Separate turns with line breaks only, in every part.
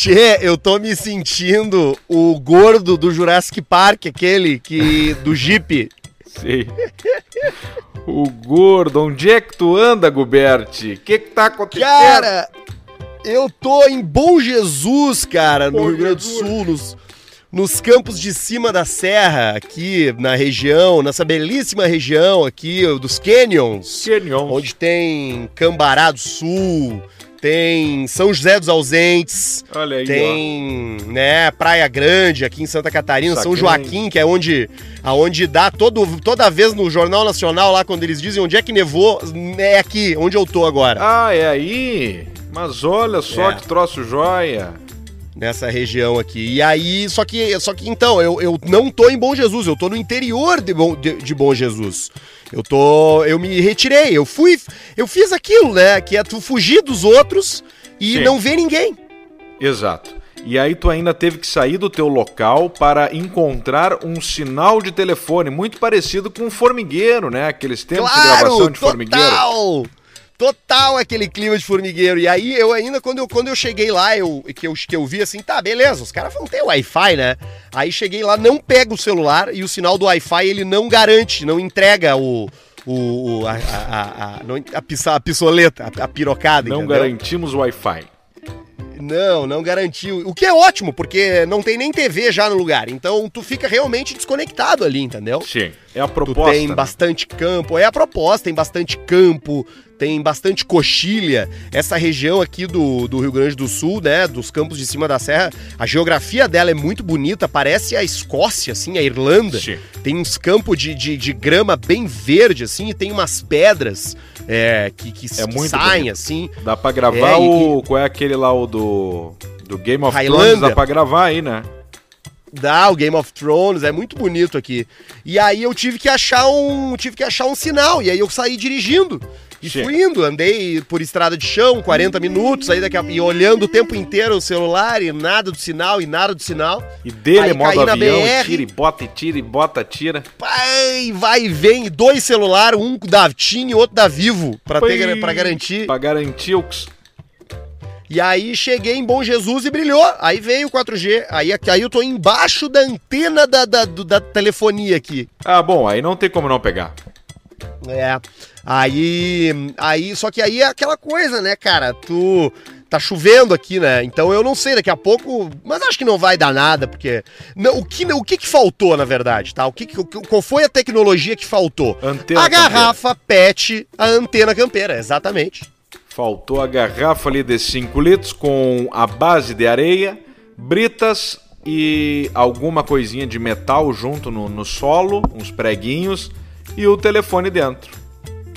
Tchê, eu tô me sentindo o gordo do Jurassic Park, aquele que do Jeep.
Sei. O gordo, onde é que tu anda, Guberti? O que que tá acontecendo?
Cara, eu tô em Bom Jesus, cara, no
Bom
Rio Grande do. Sul, nos, nos campos de cima da serra, aqui na região, nessa belíssima região aqui dos Canyons.
Canyon.
onde tem Cambará do Sul, tem São José dos Ausentes,
Olha aí,
tem, né, Praia Grande aqui em Santa Catarina, São. Joaquim, que é onde aonde dá todo, toda vez no Jornal Nacional lá quando eles dizem onde é que nevou, é aqui, onde eu tô
ó.
agora,
Ah, é aí? Mas olha só
É.
que troço joia.
Nessa região aqui. E aí, só que, só que então, eu, eu não tô em Bom Jesus, eu tô no interior de Bom, de, de Bom Jesus. Eu tô, eu me retirei, eu fui, eu fiz aquilo, né, que é tu fugir dos outros e
Sim.
não ver ninguém.
Exato. E aí tu ainda teve que sair do teu local para encontrar um sinal de telefone muito parecido com um formigueiro, né? Aqueles tempos de gravação de formigueiro.
Total! Aquele clima de formigueiro. E aí eu ainda, quando eu, quando eu cheguei lá, eu, que, eu, que eu vi assim, tá, beleza, os caras vão ter Wi-Fi, né? Aí cheguei lá, não pega o celular e o sinal do Wi-Fi ele não garante, não entrega o. O, o- a, a, a, a, não- a, pissa- a a, a pirocada,
Não
entendeu?
garantimos Wi-Fi.
Não, não garantiu. O que é ótimo, porque não tem nem TV já no lugar. Então tu fica realmente desconectado ali, entendeu?
Sim. É a
Tu
proposta.
tem
né?
bastante campo, é a proposta, tem bastante campo, tem bastante coxilha. Essa região aqui do, do Rio Grande do Sul, né, dos campos de cima da serra, a geografia dela é muito bonita, parece a Escócia, assim, a Irlanda.
Sim.
Tem uns campos de, de, de grama bem verde, assim, e tem umas pedras é, que, que,
É
que saem,
bonito.
assim.
Dá pra gravar
É, e-
o. Qual é aquele lá, o do. Do Game of Thrones?
Highlander.
Dá pra gravar aí, né?
Dá, o Game of Thrones, é muito bonito aqui. E aí eu tive que achar um, tive que achar um sinal, e aí eu saí dirigindo. E
Sim.
fui indo, andei por estrada de chão, 40 minutos, aí daqui a, e olhando o tempo inteiro o celular, e nada do sinal, e nada do sinal.
E dele
Aí
é modo avião,
BR.
tira e bota e tira e bota, tira.
Pai, vai e vem, dois celulares, um da TIM e outro da Vivo, pra, ter, pra garantir.
Pra garantir o.
E aí cheguei em Bom Jesus e brilhou. Aí veio o 4G. Aí, aí eu tô embaixo da antena da, da, da telefonia aqui.
Ah, bom, aí não tem como não pegar.
É. Aí. Aí. Só que aí é aquela coisa, né, cara? Tu. Tá chovendo aqui, né? Então eu não sei, daqui a pouco. Mas acho que não vai dar nada, porque. Não, o, que, o que que faltou, na verdade, tá? O que, que- qual foi a tecnologia que faltou?
Antena
a garrafa PET, a antena campeira, exatamente.
Faltou a garrafa ali de 5 litros com a base de areia, britas e alguma coisinha de metal junto no, no solo, uns preguinhos e o telefone dentro.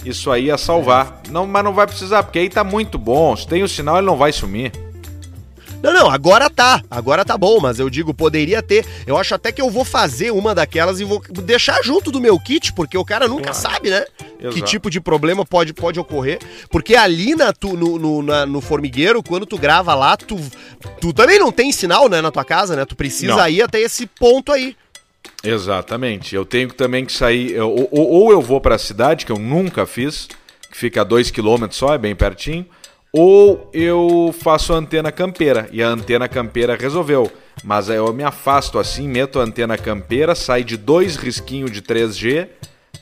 Isso aí ia salvar. Não, mas não vai precisar, porque aí tá muito bom. Se tem o sinal, ele não vai sumir.
Não, não, agora tá. Agora tá bom, mas eu digo, poderia ter. Eu acho até que eu vou fazer uma daquelas e vou deixar junto do meu kit, porque o cara nunca
Claro.
sabe, né? Que
Exato.
tipo de problema pode, pode ocorrer. Porque ali na, tu, no, no, na- no formigueiro, quando tu grava lá, tu, tu também não tem sinal, né, na tua casa, né? Tu precisa
Não.
ir até esse ponto aí.
Exatamente. Eu tenho também que sair. ou, ou- ou eu vou para a cidade, que eu nunca fiz, que fica a 2km só, é bem pertinho. Ou eu faço a antena campeira. E a antena campeira resolveu. Mas aí eu me afasto assim, meto a antena campeira, sai de dois risquinhos de 3G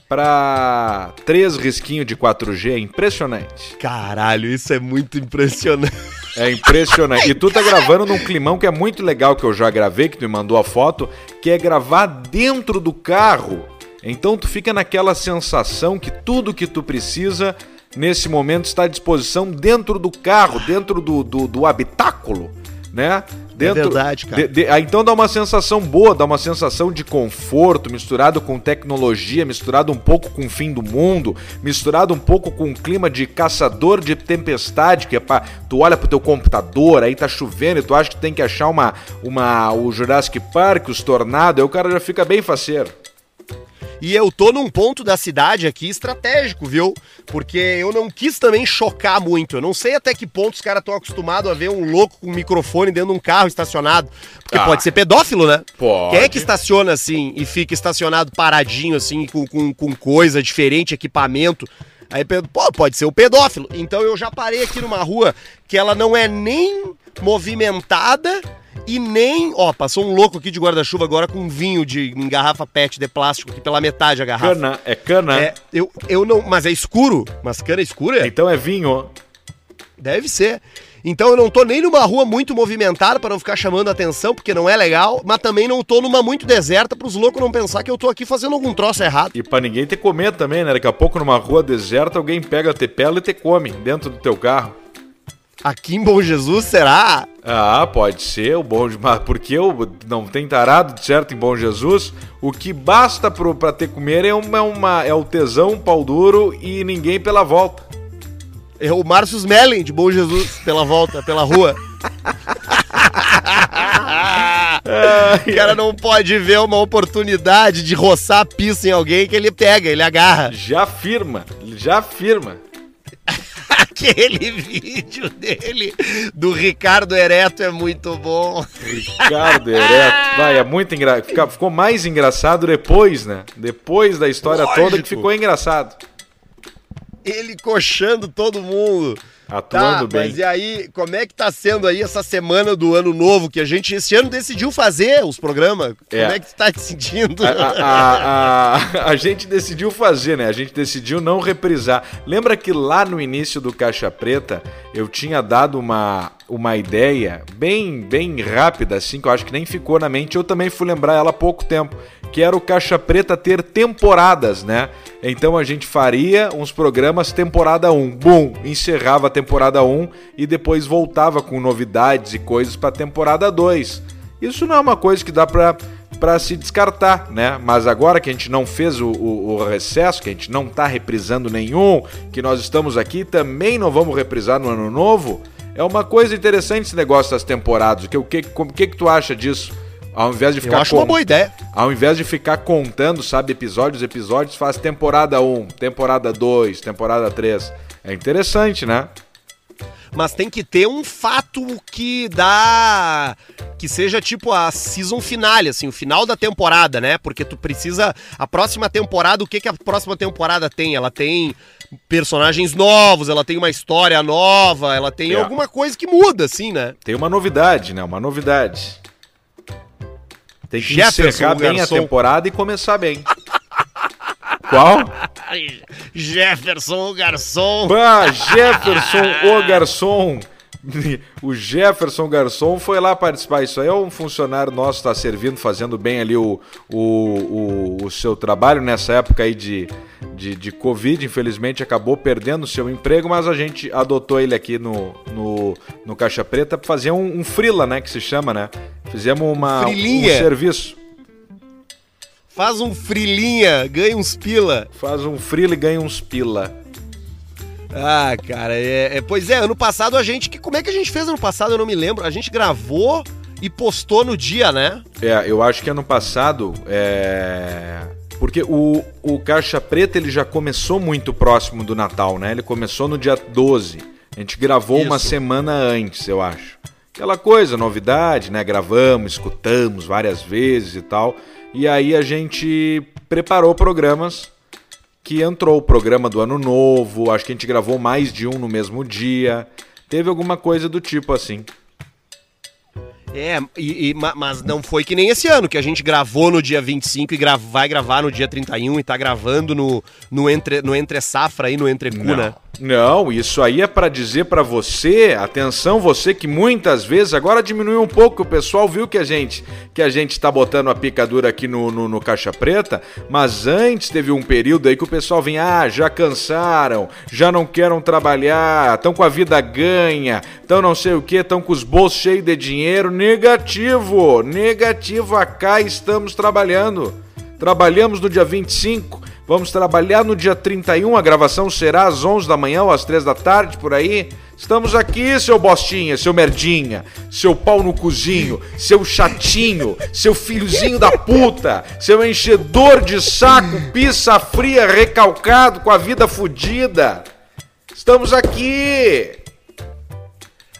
para três risquinhos de 4G. É impressionante.
Caralho, isso é muito impressionante.
É impressionante. E tu tá gravando num climão que é muito legal, que eu já gravei, que tu me mandou a foto, que é gravar dentro do carro. Então tu fica naquela sensação que tudo que tu precisa nesse momento está à disposição dentro do carro, dentro do, do, do habitáculo, né? Dentro,
verdade, cara.
de- de- então dá uma sensação boa, dá uma sensação de conforto, misturado com tecnologia, misturado um pouco com o fim do mundo, misturado um pouco com o clima de caçador de tempestade, que é pra, tu olha pro teu computador, aí tá chovendo e tu acha que tem que achar uma, uma o Jurassic Park, os tornados, aí o cara já fica bem faceiro.
E eu tô num ponto da cidade aqui estratégico, viu? Porque eu não quis também chocar muito. Eu não sei até que ponto os caras estão acostumados a ver um louco com um microfone dentro de um carro estacionado. Porque
Ah.
pode ser pedófilo, né?
Pode.
Quem é que estaciona assim e fica estacionado paradinho assim, com, com, com coisa diferente, equipamento? Aí, pô, pode ser o pedófilo. Então eu já parei aqui numa rua que ela não é nem movimentada e nem. Ó, passou um louco aqui de guarda-chuva agora com vinho de em garrafa PET de plástico aqui pela metade a garrafa.
Cana, é cana.
É, eu, eu não. Mas é escuro? Mas cana é escura?
Então é vinho.
Deve ser. Então eu não tô nem numa rua muito movimentada para não ficar chamando a atenção, porque não é legal, mas também não tô numa muito deserta para os loucos não pensar que eu tô aqui fazendo algum troço errado.
E para ninguém ter comer também, né? Daqui a pouco numa rua deserta alguém pega a pela e te come dentro do teu carro.
Aqui em Bom Jesus, será?
Ah, pode ser, o bom mas porque eu não tem tarado certo em Bom Jesus. O que basta pro, pra ter comer é, uma, uma, é o tesão, um pau duro e ninguém pela volta.
É o Márcio Smelling de Bom Jesus pela volta, pela rua. o cara não pode ver uma oportunidade de roçar pista em alguém que ele pega, ele agarra.
Já firma, já firma.
Aquele vídeo dele do Ricardo Ereto é muito bom.
Ricardo Ereto, vai, é muito engraçado. Ficou mais engraçado depois, né? Depois da história Lógico. toda que ficou engraçado
ele coxando todo mundo.
Atuando tá, bem.
Mas e aí, como é que tá sendo aí essa semana do ano novo que a gente esse ano decidiu fazer os programas? É. Como é que tu tá te sentindo?
A, a, a, a, gente decidiu fazer, né? A gente decidiu não reprisar. Lembra que lá no início do Caixa Preta eu tinha dado uma, uma ideia bem, bem rápida, assim, que eu acho que nem ficou na mente. Eu também fui lembrar ela há pouco tempo que era o Caixa Preta ter temporadas, né? Então a gente faria uns programas temporada 1, bum, encerrava a temporada 1 e depois voltava com novidades e coisas para temporada 2. Isso não é uma coisa que dá para para se descartar, né? Mas agora que a gente não fez o, o, o, recesso, que a gente não tá reprisando nenhum, que nós estamos aqui, também não vamos reprisar no ano novo, é uma coisa interessante esse negócio das temporadas. O que, o que, o que, que tu acha disso? Ao invés de ficar. Eu
acho uma boa ideia.
Ao invés de ficar contando, sabe, episódios, episódios, faz temporada 1, temporada 2, temporada 3. É interessante, né?
Mas tem que ter um fato que dá. que seja tipo a season finale, assim, o final da temporada, né? Porque tu precisa. A próxima temporada, o que, que a próxima temporada tem? Ela tem personagens novos, ela tem uma história nova, ela tem é. alguma coisa que muda, assim, né?
Tem uma novidade, né? Uma novidade. Tem que Jefferson, encerrar bem garçom. a temporada e começar bem. Qual?
Jefferson, o garçom.
Bah, Jefferson, o garçom. o Jefferson Garçom foi lá participar. Isso aí é um funcionário nosso, está servindo, fazendo bem ali o, o, o, o, seu trabalho nessa época aí de, de, de Covid. Infelizmente acabou perdendo o seu emprego, mas a gente adotou ele aqui no, no, no Caixa Preta para fazer um, um frila, né? Que se chama, né? Fizemos uma, um serviço.
Faz um frilinha, ganha uns pila.
Faz um frila e ganha uns pila.
Ah, cara, é, é, pois é, ano passado a gente. Que, como é que a gente fez ano passado? Eu não me lembro. A gente gravou e postou no dia, né?
É, eu acho que ano passado. É... Porque o, o Caixa Preta ele já começou muito próximo do Natal, né? Ele começou no dia 12. A gente gravou Isso. uma semana antes, eu acho. Aquela coisa, novidade, né? Gravamos, escutamos várias vezes e tal. E aí a gente preparou programas que entrou o programa do Ano Novo, acho que a gente gravou mais de um no mesmo dia. Teve alguma coisa do tipo assim.
É, e, e, mas não foi que nem esse ano, que a gente gravou no dia 25 e gra vai gravar no dia 31 e tá gravando no, no, entre, no entre safra aí, no entrecu, né?
Não, isso aí é para dizer para você, atenção você que muitas vezes agora diminuiu um pouco, o pessoal viu que a gente que a gente tá botando a picadura aqui no, no, no caixa preta, mas antes teve um período aí que o pessoal vinha, ah, já cansaram, já não querem trabalhar, estão com a vida ganha, estão não sei o que, estão com os bolsos cheios de dinheiro, negativo, negativo, acá estamos trabalhando. Trabalhamos no dia 25, Vamos trabalhar no dia 31, a gravação será às 11 da manhã ou às 3 da tarde, por aí. Estamos aqui, seu bostinha, seu merdinha, seu pau no cozinho, seu chatinho, seu filhozinho da puta, seu enchedor de saco, pizza fria, recalcado, com a vida fodida. Estamos aqui.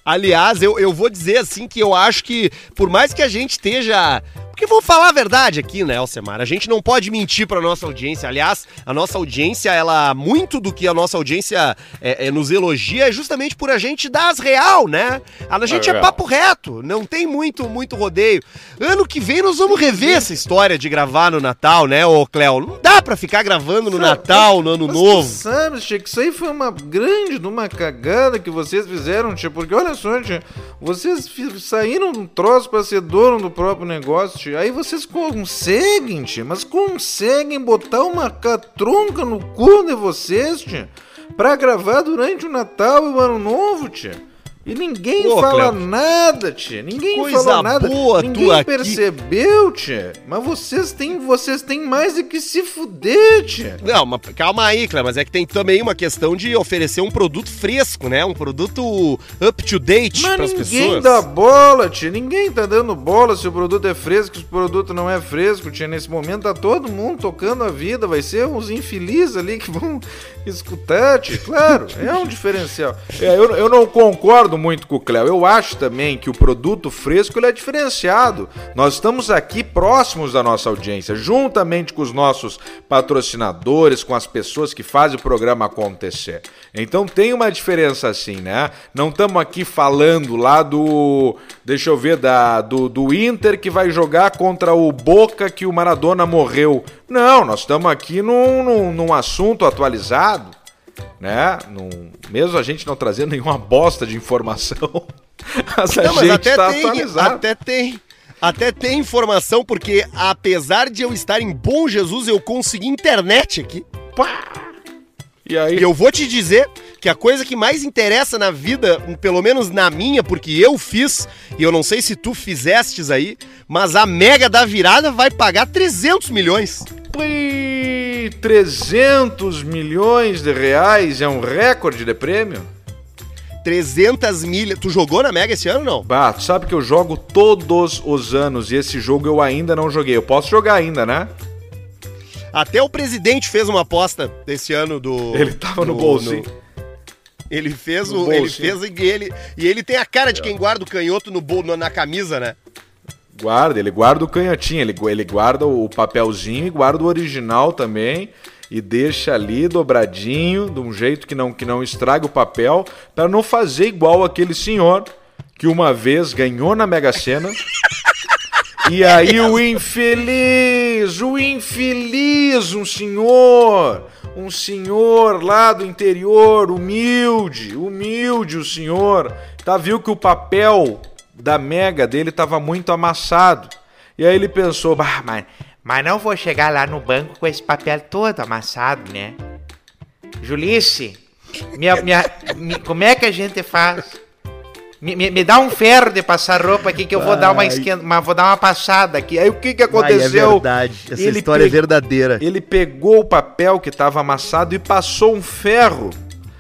Aliás, eu, eu vou dizer assim que eu acho que, por mais que a gente esteja Porque vou falar a verdade aqui, né, Alcemar? A gente não pode mentir pra nossa audiência. Aliás, a nossa audiência, ela, muito do que a nossa audiência é, é, nos elogia é justamente por a gente dar as real, né? A gente é,
É.
papo reto, não tem muito, muito rodeio. Ano que vem nós vamos rever essa história de gravar no Natal, né, ô Cléo? Não dá pra ficar gravando no Natal, no Ano
Mas
Novo.
sabe, tia, que isso aí foi uma grande de uma cagada que vocês fizeram, tia, porque olha só, tia, vocês saíram um troço pra ser dono do próprio negócio, tia, aí vocês conseguem, tia, mas conseguem botar uma catronca no cu de vocês, tia, pra gravar durante o Natal e o Ano Novo, tia. E ninguém
Ô,
fala
Cleber.
nada, tia. Ninguém
Coisa
falou nada.
boa, tu
ninguém
aqui.
percebeu, tia. Mas vocês têm, vocês têm mais é que se fuder, tia.
Não, mas calma aí, Cléo, mas é que tem também uma questão de oferecer um produto fresco, né? Um produto up to date pras
ninguém
pessoas.
dá bola, tia. Ninguém tá dando bola se o produto é fresco, se o produto não é fresco, tia. Nesse momento tá todo mundo tocando a vida. Vai ser uns infelizes ali que vão escutar, tia. Claro, é um diferencial. É, eu, eu não concordo muito com o Cléo. Eu acho também que o produto fresco é diferenciado. Nós estamos aqui próximos da nossa audiência, juntamente com os nossos patrocinadores, com as pessoas que fazem o programa acontecer. Então tem uma diferença assim, né? Não estamos aqui falando lá do. Deixa eu ver, da, do, do Inter que vai jogar contra o Boca que o Maradona morreu. Não, nós estamos aqui num, num, num assunto atualizado né? Num, mesmo a gente não trazendo nenhuma bosta de informação, mas a
Não, mas
gente
até
tá
tem,
atualizado.
até tem. Até tem informação, porque apesar de eu estar em Bom Jesus, eu consegui internet aqui.
E aí,
E eu vou te dizer que a coisa que mais interessa na vida, pelo menos na minha, porque eu fiz, e eu não sei se tu fizestes aí, mas a Mega da Virada vai pagar 300 milhões.
Pui, 300 milhões de reais é um recorde de prêmio?
300 milhas. Tu jogou na Mega esse ano não?
Bah, tu sabe que eu jogo todos os anos e esse jogo eu ainda não joguei. Eu posso jogar ainda, né?
Até o presidente fez uma aposta esse ano do.
Ele tava no
do-
bolsinho.
Ele fez
No
o. Ele
bolsinho.
fez e ele. E ele tem a cara de quem guarda o canhoto no, no- na camisa, né?
Guarda, ele guarda o canhotinho, ele, ele guarda o papelzinho e guarda o original também. E deixa ali dobradinho, de um jeito que não, que não estraga o papel, para não fazer igual aquele senhor que uma vez ganhou na Mega Sena. E aí o infeliz, o infeliz, um senhor, um senhor lá do interior, humilde, humilde o senhor, tá viu que o papel da mega dele tava muito amassado. E aí ele pensou, bah, mas, mas não vou chegar lá no banco com esse papel todo amassado, né? Julice, minha, minha, mi- como é que a gente faz? Me, me- me dá um ferro de passar roupa aqui que eu vou dar uma esquenta, mas vou dar uma passada aqui. Aí o que que aconteceu?
Ai, é verdade. Essa
Ele
história
pe-
é verdadeira.
Ele pegou o papel que estava amassado e passou um ferro.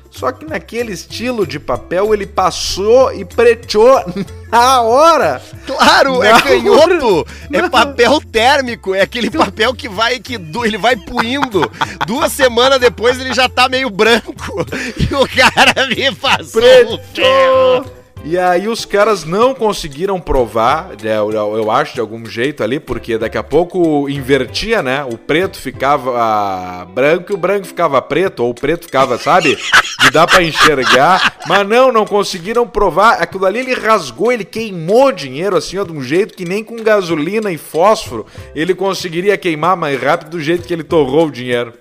Só que naquele estilo de papel ele passou e preteou na hora.
Claro, é
Não.
canhoto, é papel térmico, é aquele papel que vai que ele vai puindo. Duas semanas depois ele já tá meio branco. E o cara me passou um ferro.
Preto! E aí os caras não conseguiram provar, né, eu, acho, de algum jeito ali, porque daqui a pouco invertia, né? O preto ficava branco e o branco ficava preto, ou o preto ficava, sabe? De dá pra enxergar. Mas não, não conseguiram provar. Aquilo ali ele rasgou, ele queimou dinheiro assim, ó, de um jeito que nem com gasolina e fósforo ele conseguiria queimar mais rápido do jeito que ele torrou o dinheiro.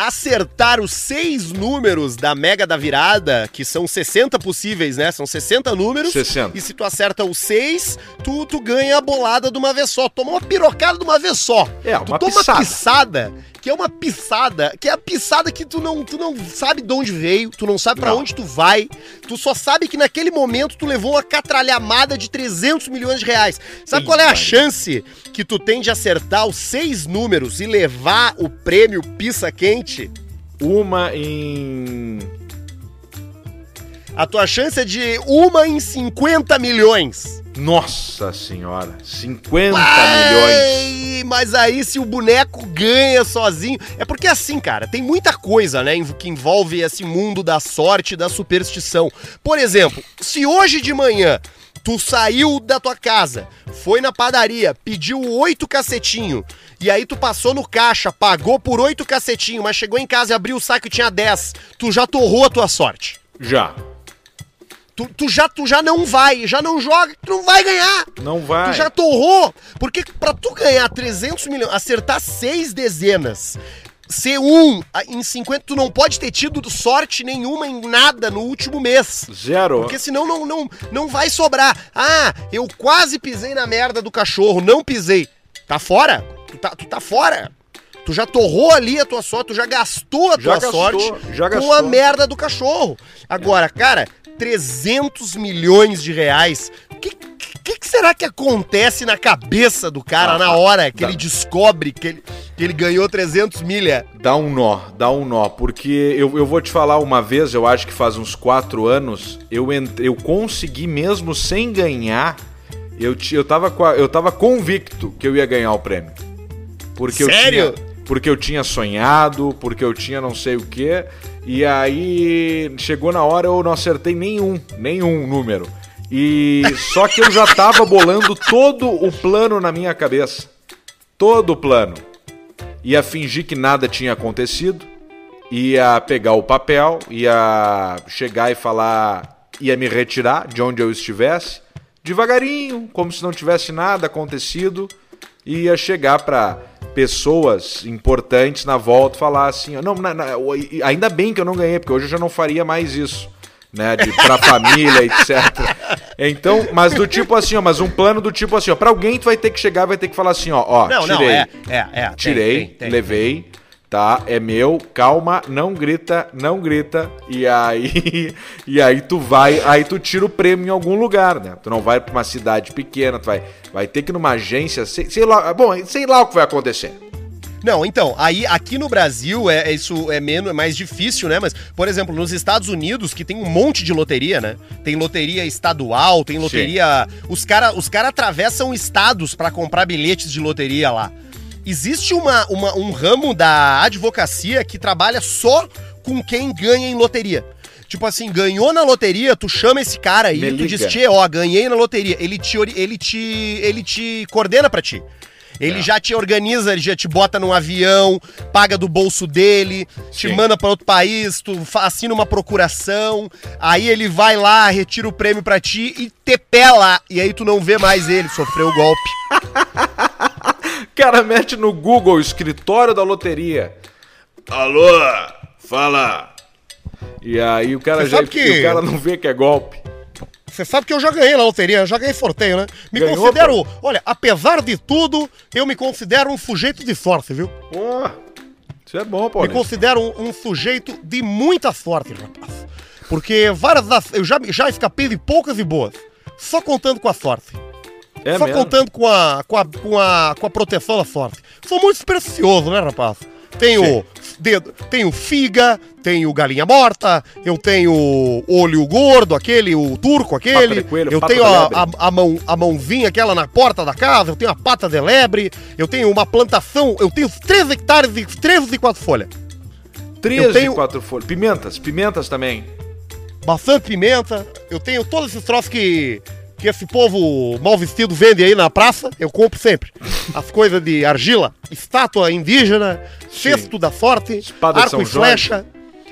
Acertar os seis números da Mega da Virada, que são 60 possíveis, né? São 60 números.
60.
E se tu acerta os seis, tu, tu ganha a bolada de uma vez só. Toma uma pirocada de uma vez só.
É,
tu
uma
toma
pisada.
pisada, que é uma pisada, que é a pisada que tu não, tu não sabe de onde veio, tu não sabe pra
Não.
onde tu vai, tu só sabe que naquele momento tu levou uma catralhamada de 300 milhões de reais. Sabe
Ih,
qual é a chance que tu tem de acertar os seis números e levar o prêmio pizza quente?
Uma em.
A tua chance é de uma em 50 milhões.
Nossa senhora, 50 milhões.
Ai, Mas aí se o boneco ganha sozinho. É porque assim, cara, tem muita coisa, né, que envolve esse mundo da sorte e da superstição. Por exemplo, se hoje de manhã Tu saiu da tua casa, foi na padaria, pediu oito cacetinho, e aí tu passou no caixa, pagou por oito cacetinho, mas chegou em casa e abriu o saco e tinha dez. Tu já torrou a tua sorte.
Já.
Tu, tu, já, tu já não vai, já não joga, tu não vai ganhar.
Não vai.
Tu já torrou. Porque pra tu ganhar 300 milhões, acertar seis dezenas, ser um a- em 50, tu não pode ter tido sorte nenhuma em nada no último mês.
Zero.
Porque senão não, não, não vai sobrar. Ah, eu quase pisei na merda do cachorro, não pisei. Tá fora? Tu tá, tu tá fora. Tu já torrou ali a tua sorte, tu já gastou a
Já
tua
gastou,
sorte
já
com
gastou.
a merda do cachorro. Agora, cara, 300 milhões de reais. O que, que, que será que acontece na cabeça do cara
Ah,
na hora que
tá.
ele descobre que ele, que ele ganhou 300 milha?
Dá um nó, dá um nó, porque eu, eu vou te falar uma vez, eu acho que faz uns quatro anos, eu, eu consegui mesmo sem ganhar, eu, eu, tava, eu tava convicto que eu ia ganhar o prêmio. Porque
Sério?
Eu tinha, porque eu tinha sonhado, porque eu tinha não sei o quê, e aí chegou na hora eu não acertei nenhum, nenhum número. E só que eu já tava bolando todo o plano na minha cabeça. Todo o plano ia fingir que nada tinha acontecido, ia pegar o papel, ia chegar e falar, ia me retirar de onde eu estivesse, devagarinho, como se não tivesse nada acontecido, e ia chegar para pessoas importantes na volta falar assim, não, na- na- ainda bem que eu não ganhei, porque hoje eu já não faria mais isso. Né, de pra família, etc. Então, mas do tipo assim, ó, mas um plano do tipo assim, ó, pra alguém tu vai ter que chegar, vai ter que falar assim, ó, ó,
Não,
tirei.
não, é, é, é. tem,
Tirei,
tem, tem.
levei, tá? É meu, calma, não grita, não grita. E aí, e aí tu vai, aí tu tira o prêmio em algum lugar, né? Tu não vai pra uma cidade pequena, tu vai, vai ter que ir numa agência, sei, sei lá, bom, sei lá o que vai acontecer.
Não, então, aí aqui no Brasil é, é isso é menos é mais difícil, né? Mas, por exemplo, nos Estados Unidos, que tem um monte de loteria, né? Tem loteria estadual, tem loteria. Os caras os cara atravessam estados pra comprar bilhetes de loteria lá. Existe uma, uma- um ramo da advocacia que trabalha só com quem ganha em loteria. Tipo assim, ganhou na loteria, tu chama esse cara aí,
Me
tu diz, tchê, ó, ganhei na loteria. Ele te, ele te, ele te coordena pra ti. Ele
É.
já te organiza, ele já te bota num avião, paga do bolso dele, te
Sim.
manda pra outro país, tu assina uma procuração, aí ele vai lá, retira o prêmio pra ti e te pela. E aí tu não vê mais ele, sofreu o golpe.
Cara mete no Google escritório da loteria. Alô, fala. E aí o cara
Você
já
que-
o cara não vê que é golpe.
Você sabe que eu já ganhei na loteria, já ganhei sorteio, né? Me
Ganhou,
considero, olha, apesar de tudo, eu me considero um sujeito de sorte, viu?
Pô, isso é bom, pô.
Me considero um, um sujeito de muita sorte, rapaz. Porque várias das. Eu já, já escapei de poucas e boas. Só contando com a sorte.
É
só
mesmo?
contando com a, com, a, com, a, com a proteção da sorte. Sou muito supersticioso, né, rapaz? Tenho dedo, tenho figa, tenho galinha morta, eu tenho olho gordo, aquele, o turco, aquele.
coelho,
eu tenho a, a, a mão, a mãozinha aquela na porta da casa, eu tenho a pata de lebre, eu tenho uma plantação, eu tenho 3 hectares de 13 e 4 folhas.
13
eu tenho-
e 4 folhas. Pimentas, pimentas também.
bastante pimenta. Eu tenho todos esses troços que, que esse povo mal vestido vende aí na praça. Eu compro sempre. As coisas de argila, estátua indígena, cesto da sorte,
Espada
arco e flecha.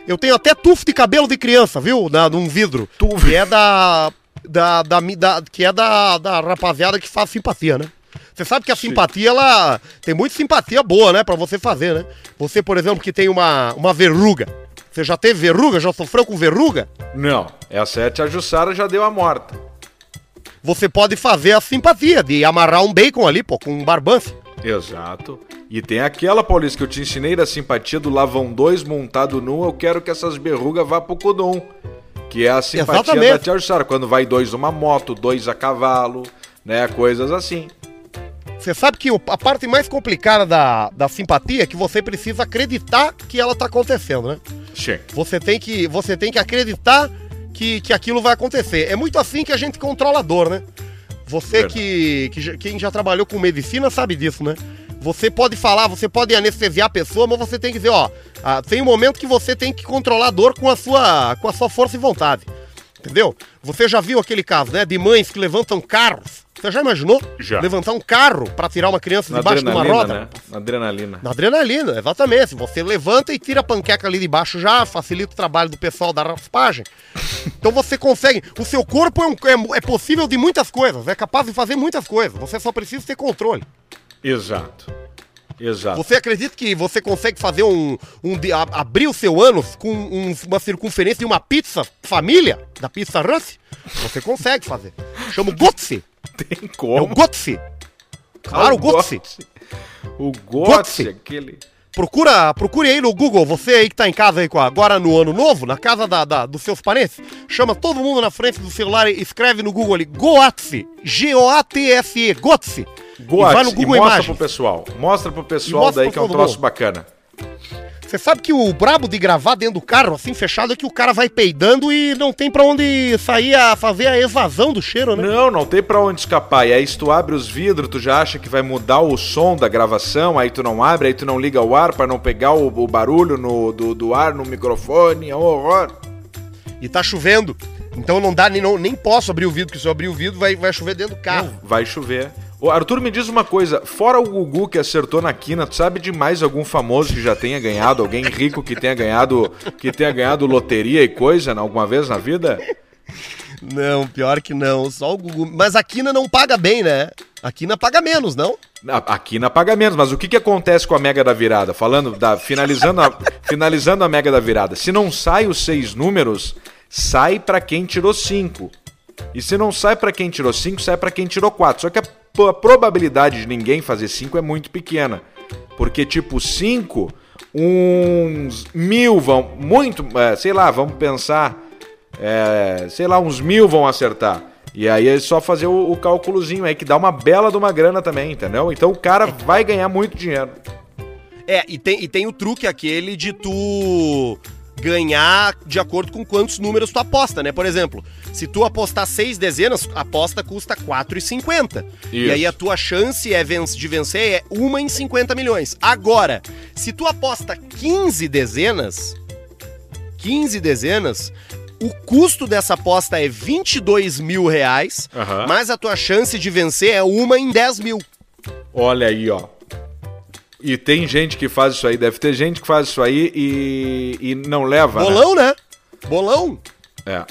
Eu tenho até tufo de cabelo de criança, viu? Na, num vidro.
Tufo.
Que é da. Da, da, da- que é da, da rapaziada que faz simpatia, né? Você sabe que a simpatia, ela tem muita simpatia boa, né? Pra você fazer, né? Você, por exemplo, que tem uma, uma verruga. Você já teve verruga? Já sofreu com verruga?
Não, essa é a tia Jussara já deu a morta.
Você pode fazer a simpatia de amarrar um bacon ali, pô, com um barbante.
Exato. E tem aquela, Paulista, que eu te ensinei da simpatia do Lavão 2 montado nu, eu quero que essas berrugas vá pro Codom. Que é a simpatia
Exatamente.
da tia Jussara, quando vai dois numa moto, dois a cavalo, né, coisas assim.
Você sabe que a parte mais complicada da, da simpatia é que você precisa acreditar que ela tá acontecendo, né?
Sim.
Você tem que, você tem que acreditar que, que aquilo vai acontecer. É muito assim que a gente controla a dor, né? Você que, que já- quem já trabalhou com medicina sabe disso, né? Você pode falar, você pode anestesiar a pessoa, mas você tem que dizer, ó, ah, tem um momento que você tem que controlar a dor com a sua, com a sua força e vontade. Entendeu? Você já viu aquele caso, né? De mães que levantam carros. Você já imaginou?
Já.
Levantar um carro pra tirar uma criança
Na
debaixo de uma roda?
né? Na adrenalina.
Na adrenalina, exatamente. Você levanta e tira a panqueca ali de baixo já, facilita o trabalho do pessoal da raspagem. Então você consegue. O seu corpo é, um- é- é possível de muitas coisas, é capaz de fazer muitas coisas. Você só precisa ter controle.
Exato. Exato.
Você acredita que você consegue fazer um. um a- abrir o seu ânus com um- uma circunferência de uma pizza família? Da pizza Russ? Você consegue fazer. Chama o Gotse.
Tem
É o
como.
Gotse. Claro, o Gotse.
O
Gotse.
Gotse, aquele.
Procura, procure aí no Google, você aí que tá em casa aí agora no ano novo, na casa da, da- dos seus parentes, chama todo mundo na frente do celular e escreve no Google ali, Goatse, G-O-A-T-S-E, Gotse. E
Gotse.
vai no Google
e mostra
Imagens.
pro pessoal. Mostra pro pessoal
mostra
daí
pra
que é um troço bacana.
Você sabe que o brabo de gravar dentro do carro, assim, fechado, é que o cara vai peidando e não tem pra onde sair a fazer a evasão do cheiro, né?
Não, não tem pra onde escapar. E aí, se tu abre os vidros, tu já acha que vai mudar o som da gravação, aí tu não abre, aí tu não liga o ar pra não pegar o, o barulho no, do, do ar no microfone, é um horror.
E tá chovendo. Então não dá, nem, não, nem posso abrir o vidro, porque se eu abrir o vidro vai, vai chover dentro do carro.
Não, vai chover. Ô, Arthur, me diz uma coisa, fora o Gugu que acertou na quina, tu sabe de mais algum famoso que já tenha ganhado, alguém rico que tenha ganhado, que tenha ganhado loteria e coisa alguma vez na vida?
Não, pior que não, só o Gugu. Mas a Quina não paga bem, né? A Quina paga menos, não?
A- Aqui na paga menos, mas o que, que acontece com a Mega da Virada? Falando da. Finalizando a, finalizando a Mega da Virada. Se não sai os seis números, sai pra quem tirou cinco. E se não sai pra quem tirou cinco, sai pra quem tirou quatro. Só que a, a probabilidade de ninguém fazer cinco é muito pequena. Porque, tipo, cinco, uns mil vão. Muito. é, sei lá, vamos pensar. é, sei lá, uns mil vão acertar. E aí é só fazer o, o cálculozinho aí, que dá uma bela de uma grana também, entendeu? Então o cara vai ganhar muito dinheiro.
É, e tem, e tem o truque aquele de tu ganhar de acordo com quantos números tu aposta, né? Por exemplo, se tu apostar seis dezenas, a aposta custa R$ 4,50. E aí a tua chance é ven- de vencer é uma em 50 milhões. Agora, se tu aposta 15 dezenas, 15 dezenas, o custo dessa aposta é 22 mil reais,
Aham.
mas a tua chance de vencer é uma em 10 mil.
Olha aí, ó. E tem gente que faz isso aí, deve ter gente que faz isso aí e, e não leva. né?
Bolão, né? Bolão.
É.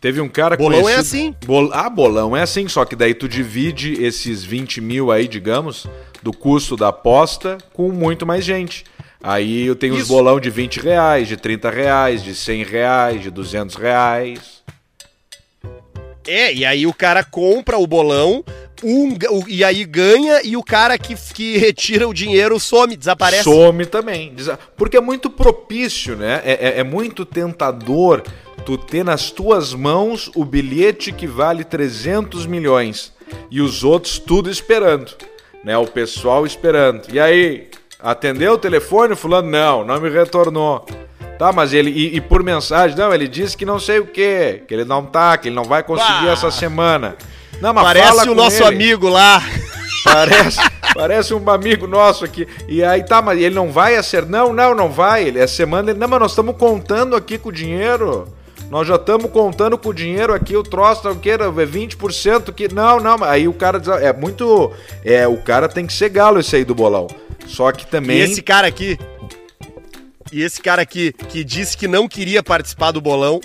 Teve um cara
Bolão é assim.
Bol... Ah, bolão é assim, só que daí tu divide esses 20 mil aí, digamos, do custo da aposta com muito mais gente. Aí eu tenho os bolão de 20 reais, de 30 reais, de 100 reais, de 200 reais.
É, e aí o cara compra o bolão, um, e aí ganha, e o cara que, que retira o dinheiro some, desaparece.
Some também. Porque é muito propício, né? É, é- é muito tentador tu ter nas tuas mãos o bilhete que vale 300 milhões e os outros tudo esperando, né? O pessoal esperando. E aí, atendeu o telefone? Fulano, não, não me retornou. Tá, mas ele, e, e por mensagem, não, ele disse que não sei o quê, que ele não tá, que ele não vai conseguir
Bah.
essa semana. Não,
Parece o nosso
ele.
amigo lá.
Parece, parece um amigo nosso aqui. E aí tá, mas ele não vai acertar. Não, não, não vai. Ele, essa semana ele. Não, mas nós estamos contando aqui com o dinheiro. Nós já estamos contando com o dinheiro aqui, o troço tá o quê? É 20% que. Não, não, aí o cara diz, é muito. É, o cara tem que ser galo esse aí do bolão. Só que
E
também.
esse cara aqui. E esse cara aqui, que disse que não queria participar do bolão.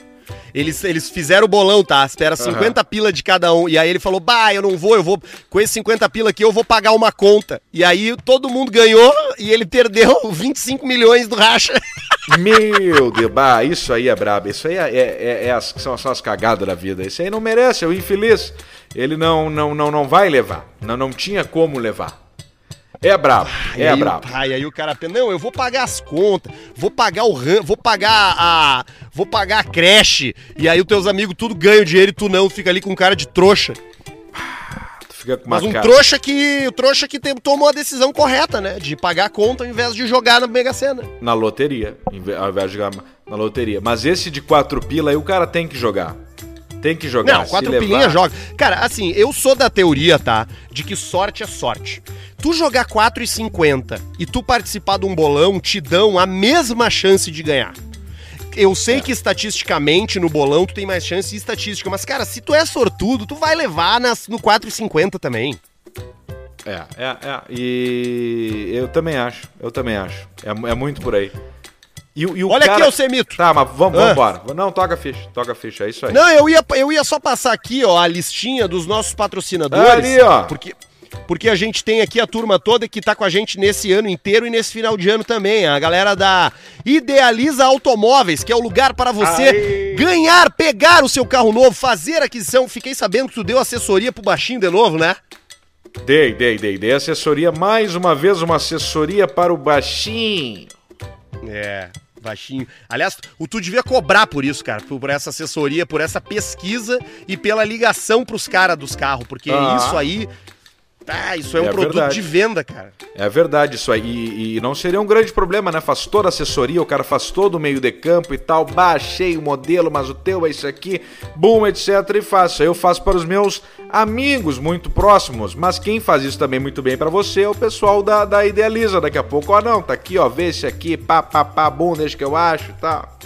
Eles, eles fizeram o bolão, tá? Espera 50 pila de cada um. E aí ele falou: Bah, eu não vou, eu vou. Com esses 50 pila aqui, eu vou pagar uma conta. E aí todo mundo ganhou e ele perdeu 25 milhões do racha.
Meu Deus, bah, isso aí é brabo. Isso aí é, é- é- é as, são, são as cagadas da vida. Esse aí não merece, é o infeliz. Ele não, não, não, não vai levar. Não, não tinha como levar. É brabo,
E
é
aí,
brabo.
o- Aí, o cara pensa, não, eu vou pagar as contas, vou pagar o ran, vou pagar a. Vou pagar a creche. E aí os teus amigos tudo ganham dinheiro e tu não, fica ali com cara de trouxa.
Tu fica com uma
Mas um
cara-
trouxa que. O trouxa que tem- tomou a decisão correta, né? De pagar a conta ao invés de jogar na Mega Sena.
na loteria, ao invés de jogar na loteria. Mas esse de quatro pila aí o cara tem que jogar. Tem que jogar.
Não, quatro pilinhas joga. Cara, assim, eu sou da teoria, tá? De que sorte é sorte. Tu jogar 4,50 e tu participar de um bolão te dão a mesma chance de ganhar. eu sei que estatisticamente no bolão tu tem mais chance de estatística, mas cara, se tu é sortudo, tu vai levar nas, no 4,50 também.
É, é, é. E eu também acho, eu também acho. É, é muito por aí.
E, e Olha cara... aqui, ô Semito.
Tá, mas vamos, ah. embora. Não, toca ficha, toca ficha, é isso aí.
Não, eu ia, eu ia só passar aqui, ó, a listinha dos nossos patrocinadores.
Ali, ó.
Porque, porque a gente tem aqui a turma toda que tá com a gente nesse ano inteiro e nesse final de ano também. A galera da Idealiza Automóveis, que é o lugar para você Aê. ganhar, pegar o seu carro novo, fazer aquisição. Fiquei sabendo que tu deu assessoria pro baixinho de novo, né?
Dei, dei, dei. Dei assessoria, mais uma vez, uma assessoria para o baixinho.
É, baixinho. Aliás, o tu devia cobrar por isso, cara, por, essa assessoria, por essa pesquisa e pela ligação pros caras dos carros, porque ah. isso aí ah, isso é, é um produto verdade. de venda, cara.
É verdade isso aí. E, e, não seria um grande problema, né? Faz toda a assessoria, o cara faz todo o meio de campo e tal. Baixei o modelo, mas o teu é isso aqui. Boom, etc. E faço. Eu faço para os meus amigos muito próximos. Mas quem faz isso também muito bem para você é o pessoal da, da Idealiza. Daqui a pouco, ó, não, tá aqui, ó, vê esse aqui, pá, pá, pá, bom, deixa que eu acho e tal.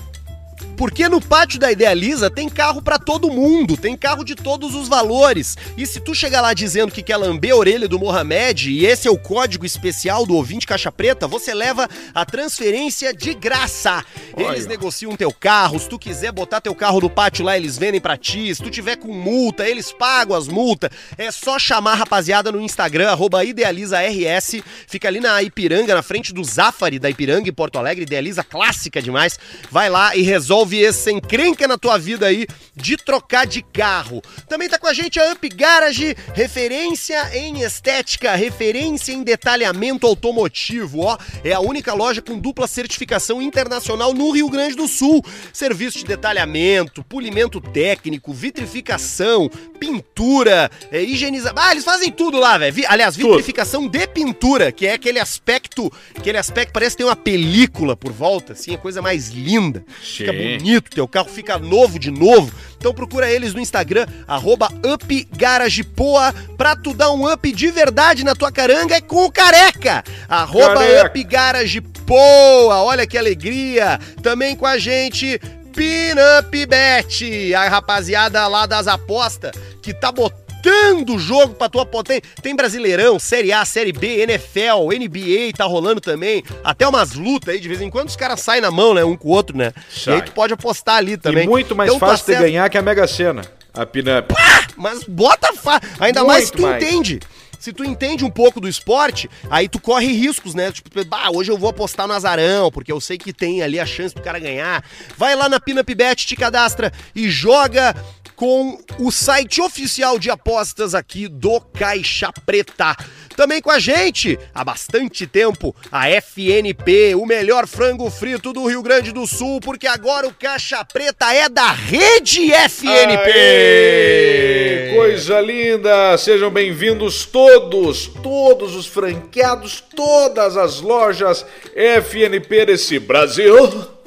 Porque no pátio da Idealiza tem carro para todo mundo, tem carro de todos os valores. E se tu chegar lá dizendo que quer lamber a orelha do Mohamed e esse é o código especial do ouvinte caixa preta, você leva a transferência de graça. Olha. Eles negociam teu carro, se tu quiser botar teu carro no pátio lá, eles vendem para ti. Se tu tiver com multa, eles pagam as multas. É só chamar a rapaziada no Instagram, idealizars. Fica ali na Ipiranga, na frente do Zafari da Ipiranga em Porto Alegre, Idealiza clássica demais. Vai lá e resolve resolve essa encrenca na tua vida aí de trocar de carro. Também tá com a gente a Up Garage, referência em estética, referência em detalhamento automotivo, ó. É a única loja com dupla certificação internacional no Rio Grande do Sul. Serviço de detalhamento, polimento técnico, vitrificação, pintura, é, higienização. Ah, eles fazem tudo lá, velho. Aliás, vitrificação tudo. de pintura, que é aquele aspecto, aquele aspecto parece ter uma película por volta, assim, a coisa mais linda. Fica bonito, teu carro fica novo de novo. Então procura eles no Instagram, arroba UpGaragePoa, pra tu dar um up de verdade na tua caranga é com o careca. Arroba UpGaragePoa, olha que alegria. Também com a gente, Pinup Bet, a rapaziada lá das apostas que tá botando dando jogo pra tua potência. Tem Brasileirão, Série A, Série B, NFL, NBA tá rolando também. Até umas lutas aí, de vez em quando os caras saem na mão, né? Um com o outro, né? Sai. E aí tu pode apostar ali também. E
muito mais então, tá fácil de ganhar que a Mega Sena, a Pinup.
Mas bota fa... Ainda muito mais se tu mais. entende se tu entende um pouco do esporte, aí tu corre riscos, né? Tipo, bah, hoje eu vou apostar no azarão, porque eu sei que tem ali a chance do cara ganhar. Vai lá na Pinupbet, te cadastra e joga com o site oficial de apostas aqui do Caixa Preta. Também com a gente, há bastante tempo, a FNP, o melhor frango frito do Rio Grande do Sul, porque agora o Caixa Preta é da Rede FNP. Aê,
coisa linda! Sejam bem-vindos todos, todos os franqueados, todas as lojas FNP desse Brasil.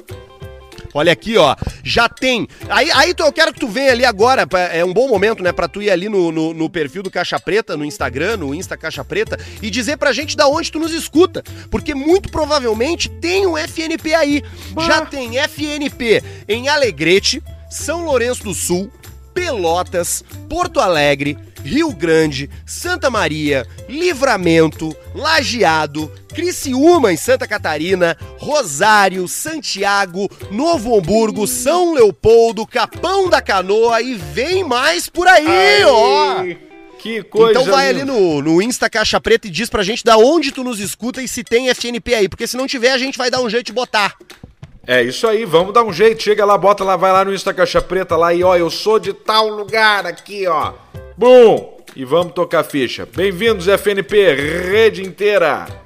Olha aqui, ó. Já tem. Aí, aí eu quero que tu venha ali agora. É um bom momento, né? Pra tu ir ali no, no, no, perfil do Caixa Preta, no Instagram, no Insta Caixa Preta, e dizer pra gente da onde tu nos escuta. Porque muito provavelmente tem um FNP aí. Bah. Já tem FNP em Alegrete, São Lourenço do Sul, Pelotas, Porto Alegre, Rio Grande, Santa Maria, Livramento, Lajeado, Criciúma em Santa Catarina, Rosário, Santiago, Novo Hamburgo, São Leopoldo, Capão da Canoa e vem mais por aí, Ai, ó! Que coisa! Então vai ali no, no Insta Caixa Preta e diz pra gente da onde tu nos escuta e se tem FNP aí, porque se não tiver a gente vai dar um jeito de botar.
É isso aí, vamos dar um jeito. Chega lá, bota lá, vai lá no Insta Caixa Preta lá e ó, eu sou de tal lugar aqui, ó. Bum! E vamos tocar ficha. Bem-vindos, FNP, rede inteira.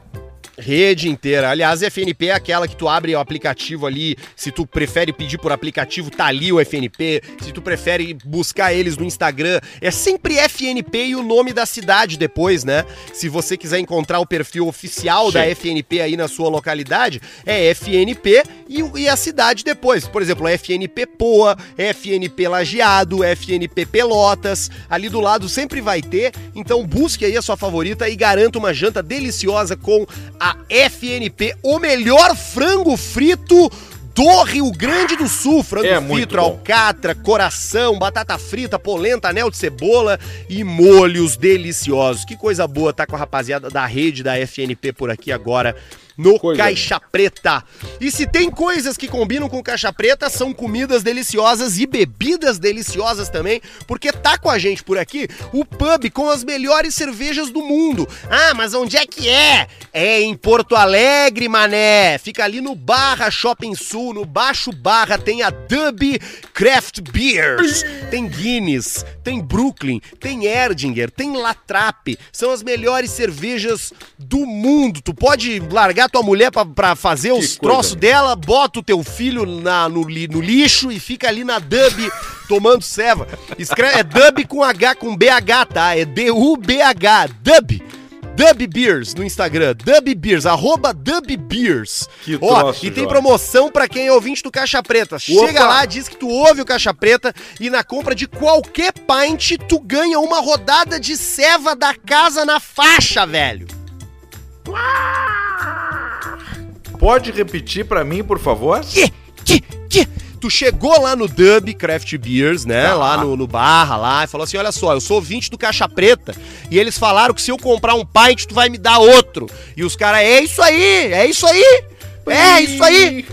Rede inteira. Aliás, FNP é aquela que tu abre o aplicativo ali. Se tu prefere pedir por aplicativo, tá ali o FNP. Se tu prefere buscar eles no Instagram, é sempre FNP e o nome da cidade depois, né? Se você quiser encontrar o perfil oficial Sim. da FNP aí na sua localidade, é FNP e, e, a cidade depois. Por exemplo, FNP Poa, FNP Lajeado, FNP Pelotas. Ali do lado sempre vai ter. Então busque aí a sua favorita e garanta uma janta deliciosa com a FNP, o melhor frango frito do Rio Grande do Sul. Frango
É
frito, alcatra, coração, batata frita, polenta, anel de cebola e molhos deliciosos. Que coisa boa tá com a rapaziada da rede da FNP por aqui agora no
Coisa
Caixa Preta. E se tem coisas que combinam com Caixa Preta, são comidas deliciosas e bebidas deliciosas também, porque tá com a gente por aqui o pub com as melhores cervejas do mundo. Ah, mas onde é que é? É em Porto Alegre, mané. Fica ali no Barra Shopping Sul, no Baixo Barra tem a Dub Craft Beers. Tem Guinness, tem Brooklyn, tem Erdinger, tem Latrape. São as melhores cervejas do mundo. Tu pode largar tua mulher pra, pra fazer os
coisa,
troços
né?
dela, bota o teu filho na, no, li- no lixo e fica ali na Dub tomando ceva. Escreve, é Dub com H, com BH, tá? É D-U-B-H, Dub. Dub Beers no Instagram, Dub Beers, arroba Dub Beers.
Que
Ó,
troço,
e tem
Jorge.
promoção pra quem é ouvinte do Caixa Preta. Chega
Opa!
lá, diz que tu ouve o Caixa Preta e na compra de qualquer pint tu ganha uma rodada de ceva da casa na faixa, velho.
Pode repetir pra mim, por favor?
Que, que, que. Tu chegou lá no Dub Craft Beers, né?
Tá.
Lá no, no Barra, lá, e falou assim: olha só, eu sou ouvinte do Caixa Preta. E eles falaram que se eu comprar um pint, tu vai me dar outro. E os caras, é isso aí, é isso aí. É isso aí.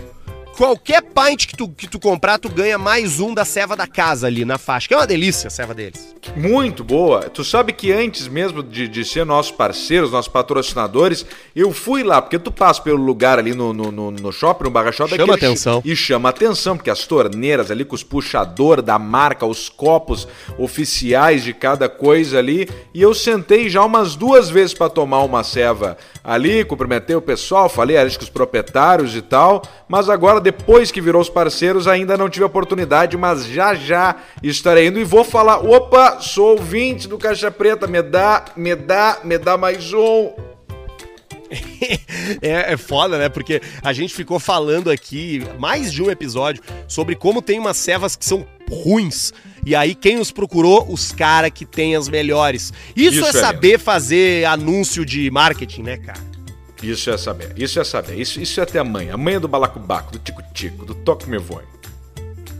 Qualquer pint que tu, que tu comprar, tu ganha mais um da ceva da casa ali na faixa. Que é uma delícia a ceva deles.
Muito boa. Tu sabe que antes mesmo de, de ser nossos parceiros, nossos patrocinadores, eu fui lá, porque tu passa pelo lugar ali no, no, no, no shopping, no Barra Shopping.
Chama
aquele-
atenção.
E chama atenção, porque as torneiras ali com os puxador da marca, os copos oficiais de cada coisa ali. E eu sentei já umas duas vezes pra tomar uma ceva ali, cumprimentei o pessoal, falei acho que os proprietários e tal. Mas agora, depois que virou os parceiros, ainda não tive a oportunidade, mas já já estarei indo e vou falar: opa, sou ouvinte do Caixa Preta, me dá, me dá, me dá mais um.
É, é foda, né? Porque a gente ficou falando aqui mais de um episódio sobre como tem umas cevas que são ruins. E aí, quem os procurou? Os caras que têm as melhores. Isso,
Isso
é
é
saber fazer anúncio de marketing, né, cara?
Isso é saber, isso é saber, isso, isso é ter a manha, a manha do balacobaco, do tico-tico, do toque me voe.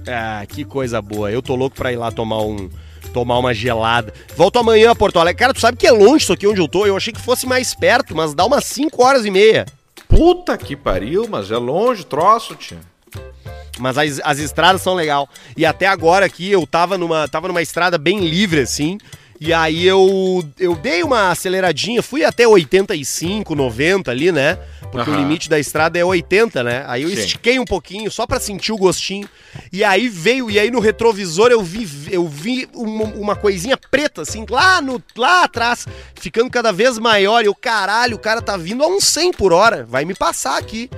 Ah, que coisa boa. Eu tô louco pra ir lá tomar um. Tomar uma gelada. Volto amanhã a Porto Alegre. Cara, tu sabe que é longe isso aqui onde eu tô? Eu achei que fosse mais perto, mas dá umas 5 horas e meia.
Puta que pariu, mas é longe troço, tia.
Mas as, as estradas são legal. E até agora aqui eu tava numa, tava numa estrada bem livre, assim. E aí eu, eu dei uma aceleradinha, fui até 85, 90 ali, né? Porque o
Aham.
limite da estrada é 80, né? Aí eu
Sim.
estiquei um pouquinho só pra sentir o gostinho. E aí veio, e aí no retrovisor eu vi, eu vi uma, uma coisinha preta, assim, lá, no, lá atrás, ficando cada vez maior. E eu, caralho, o cara tá vindo a uns 100 por hora, vai me passar aqui.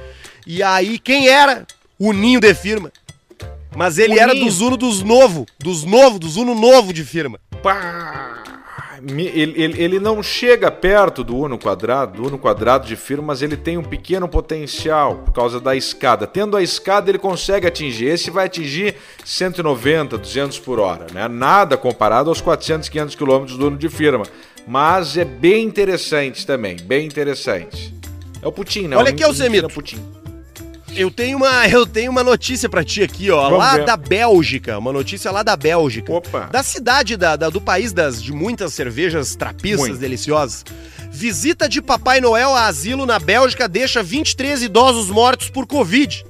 E aí, quem era? O Ninho de firma. Mas ele
O
era
Ninho.
dos Uno dos novo, dos novo, dos Uno novo de firma.
Pá! Ele, ele, ele não chega perto do Uno quadrado, do Uno quadrado de firma, mas ele tem um pequeno potencial por causa da escada. Tendo a escada, ele consegue atingir. Esse vai atingir 190, 200 por hora, né? Nada comparado aos 400, 500 quilômetros do Uno de firma. Mas é bem interessante também, bem interessante. É o Putin, né?
Olha
O
aqui, Semito.
Putin.
Eu tenho uma, eu tenho uma notícia pra ti aqui, ó,
Vamos
lá
ver.
da Bélgica, uma notícia lá da Bélgica.
Opa.
Da cidade da, da- do país das de muitas cervejas trapistas
Muito.
deliciosas. Visita de Papai Noel a asilo na Bélgica deixa 23 idosos mortos por Covid.